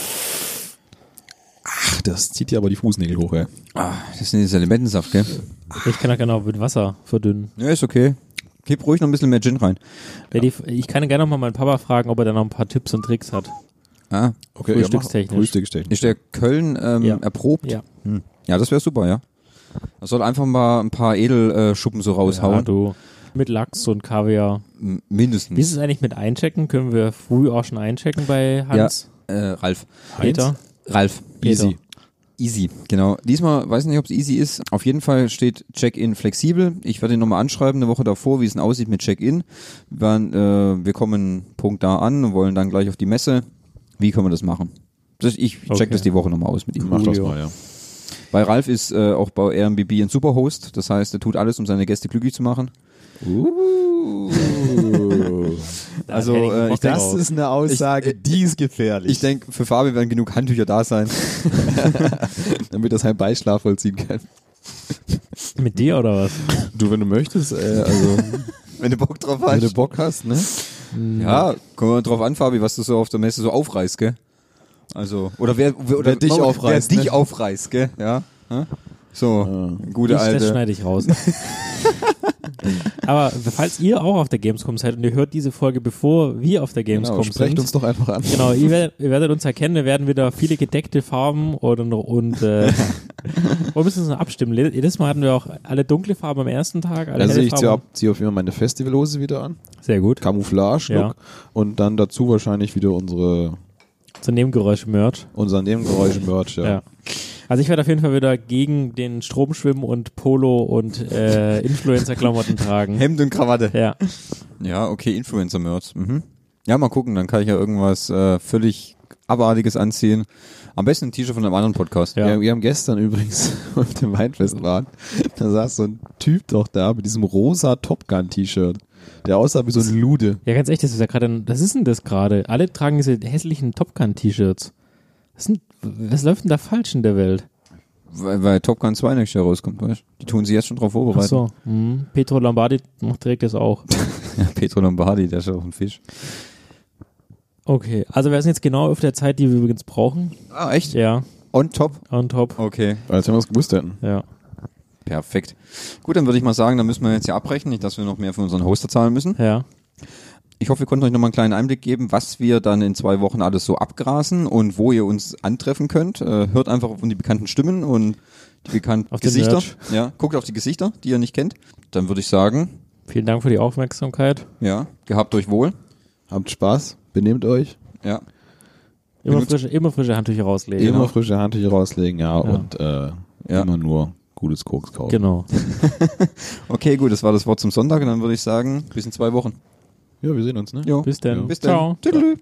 Speaker 2: Ach, das zieht dir aber die Fußnägel hoch, ey.
Speaker 1: Ah, das sind diese Limettensaft, gell?
Speaker 3: ich kann ja gerne auch mit Wasser verdünnen.
Speaker 1: Ja, ist okay. Gib ruhig noch ein bisschen mehr Gin rein.
Speaker 3: Ja. ich kann gerne noch mal meinen Papa fragen, ob er da noch ein paar Tipps und Tricks hat.
Speaker 1: Ah,
Speaker 2: Okay,
Speaker 3: Frühstückstechnisch.
Speaker 2: Ja, Frühstückstechnisch.
Speaker 1: ist der Köln ähm,
Speaker 3: Ja.
Speaker 1: erprobt?
Speaker 3: Ja.
Speaker 1: Hm. Ja, das wäre super, ja. Er soll einfach mal ein paar Edelschuppen so
Speaker 3: Ja,
Speaker 1: raushauen.
Speaker 3: du. Mit Lachs und Kaviar.
Speaker 1: M- Mindestens.
Speaker 3: Wie ist es eigentlich mit Einchecken? Können wir früh auch schon einchecken bei Hans?
Speaker 1: äh, Ralf.
Speaker 3: Peter?
Speaker 1: Ralf.
Speaker 3: Peter.
Speaker 2: Easy.
Speaker 1: Easy, genau. Diesmal weiß nicht, ob es easy ist. Auf jeden Fall steht Check-in flexibel. Ich werde ihn nochmal anschreiben, eine Woche davor, wie es denn aussieht mit Check-in. Wir, äh, wir kommen Punkt da an und wollen dann gleich auf die Messe. Wie können wir das machen? Das, ich check
Speaker 3: Okay.
Speaker 1: das die Woche nochmal aus mit ihm.
Speaker 2: Mach das mal, ja.
Speaker 1: Weil Ralf ist äh, auch bei Airbnb ein Superhost. Das heißt, er tut alles, um seine Gäste glücklich zu machen.
Speaker 3: Da
Speaker 1: Also,
Speaker 3: ich
Speaker 1: äh, ich- das
Speaker 2: ist eine Aussage, die ist gefährlich.
Speaker 1: Ich denke, für Fabi werden genug Handtücher da sein.
Speaker 2: damit das ein Beischlaf vollziehen kann.
Speaker 3: Mit dir oder was?
Speaker 2: Du, wenn du möchtest, äh, also
Speaker 1: Wenn du Bock drauf
Speaker 2: Wenn du
Speaker 1: hast.
Speaker 2: Bock hast, ne?
Speaker 1: Ja, kommen wir drauf an, Fabi, was du so auf der Messe so aufreißt, gell? Also, oder wer, wer, oder
Speaker 2: Wer dich
Speaker 1: wer
Speaker 2: aufreißt,
Speaker 1: dich
Speaker 2: ne?
Speaker 1: aufreißt, gell? Ja. Hä? So, gute
Speaker 3: ich, das
Speaker 1: alte.
Speaker 3: schneide ich raus. Aber falls ihr auch auf der Gamescom seid und ihr hört diese Folge, bevor wir auf der Gamescom
Speaker 2: Genau, sprecht
Speaker 3: sind,
Speaker 2: uns doch einfach an.
Speaker 3: Genau, ihr werdet, ihr werdet uns erkennen, wir werden wieder viele gedeckte Farben und, und äh, wir müssen uns noch abstimmen. Jedes Mal hatten wir auch alle dunkle Farben am ersten Tag, alle
Speaker 2: Also ich ziehe ab- ziehe auf jeden Fall meine Festivalhose wieder an.
Speaker 3: Sehr gut.
Speaker 2: Camouflage
Speaker 3: Ja.
Speaker 2: Und dann dazu wahrscheinlich wieder unsere
Speaker 3: So Nebengeräusche-Merch.
Speaker 2: unser Nebengeräusche Merch, ja.
Speaker 3: Ja. Also ich werde auf jeden Fall wieder gegen den Strom schwimmen und Polo und äh, Influencer-Klamotten tragen.
Speaker 1: Hemd und Krawatte.
Speaker 3: Ja,
Speaker 1: Ja, okay, Influencer-Merch. Mhm. Ja, mal gucken, dann kann ich ja irgendwas äh, völlig Abartiges anziehen. Am besten ein T-Shirt von einem anderen Podcast.
Speaker 3: Ja.
Speaker 2: Wir, wir haben gestern übrigens auf dem Weinfest waren, da saß so ein Typ doch da mit diesem rosa Top Gun T-Shirt, der aussah wie so ein Lude.
Speaker 3: ja ganz echt, das ist ja gerade, ein- was ist denn das gerade? Alle tragen diese hässlichen Top Gun-T-Shirts. Was, sind- was läuft denn da falsch in der Welt?
Speaker 1: Weil, weil Top Gun 2 nächstes Jahr rauskommt, weißt du? Die tun sie jetzt schon drauf
Speaker 3: Ach
Speaker 1: vorbereiten.
Speaker 3: so, hm. Petro Lombardi macht trägt das auch.
Speaker 1: Ja, Petro Lombardi, der ist ja auch ein Fisch.
Speaker 3: Okay, also wir sind jetzt genau auf der Zeit, die wir übrigens brauchen.
Speaker 1: Ah, echt?
Speaker 3: Ja,
Speaker 1: On top?
Speaker 3: on top.
Speaker 1: Okay,
Speaker 2: Als wenn wir es gewusst hätten.
Speaker 3: Ja.
Speaker 1: perfekt. Gut, dann würde ich mal sagen, dann müssen wir jetzt ja abbrechen, nicht, dass wir noch mehr für unseren Hoster zahlen müssen.
Speaker 3: Ja.
Speaker 1: Ich hoffe, wir konnten euch noch mal einen kleinen Einblick geben, was wir dann in zwei Wochen alles so abgrasen und wo ihr uns antreffen könnt. Äh, hört einfach auf die bekannten Stimmen und die bekannten
Speaker 3: Auf
Speaker 1: Gesichter. Ja, guckt auf die Gesichter, die ihr nicht kennt. Dann würde ich sagen,
Speaker 3: Vielen Dank für die Aufmerksamkeit.
Speaker 1: ja, gehabt euch wohl.
Speaker 2: Habt Spaß, benehmt euch,
Speaker 1: Ja,
Speaker 3: Immer
Speaker 1: Benutzt-
Speaker 3: frische, immer frische Handtücher rauslegen.
Speaker 2: immer frische Handtücher rauslegen, ja, und äh,
Speaker 1: Ja.
Speaker 2: immer nur gutes Koks kaufen.
Speaker 3: Genau.
Speaker 1: okay, gut, das war das Wort zum Sonntag und dann würde ich sagen, bis in zwei Wochen.
Speaker 2: Ja, wir sehen uns, ne?
Speaker 1: Jo.
Speaker 3: Bis dann.
Speaker 1: Bis dann.
Speaker 3: Ciao.
Speaker 1: Tüdelü.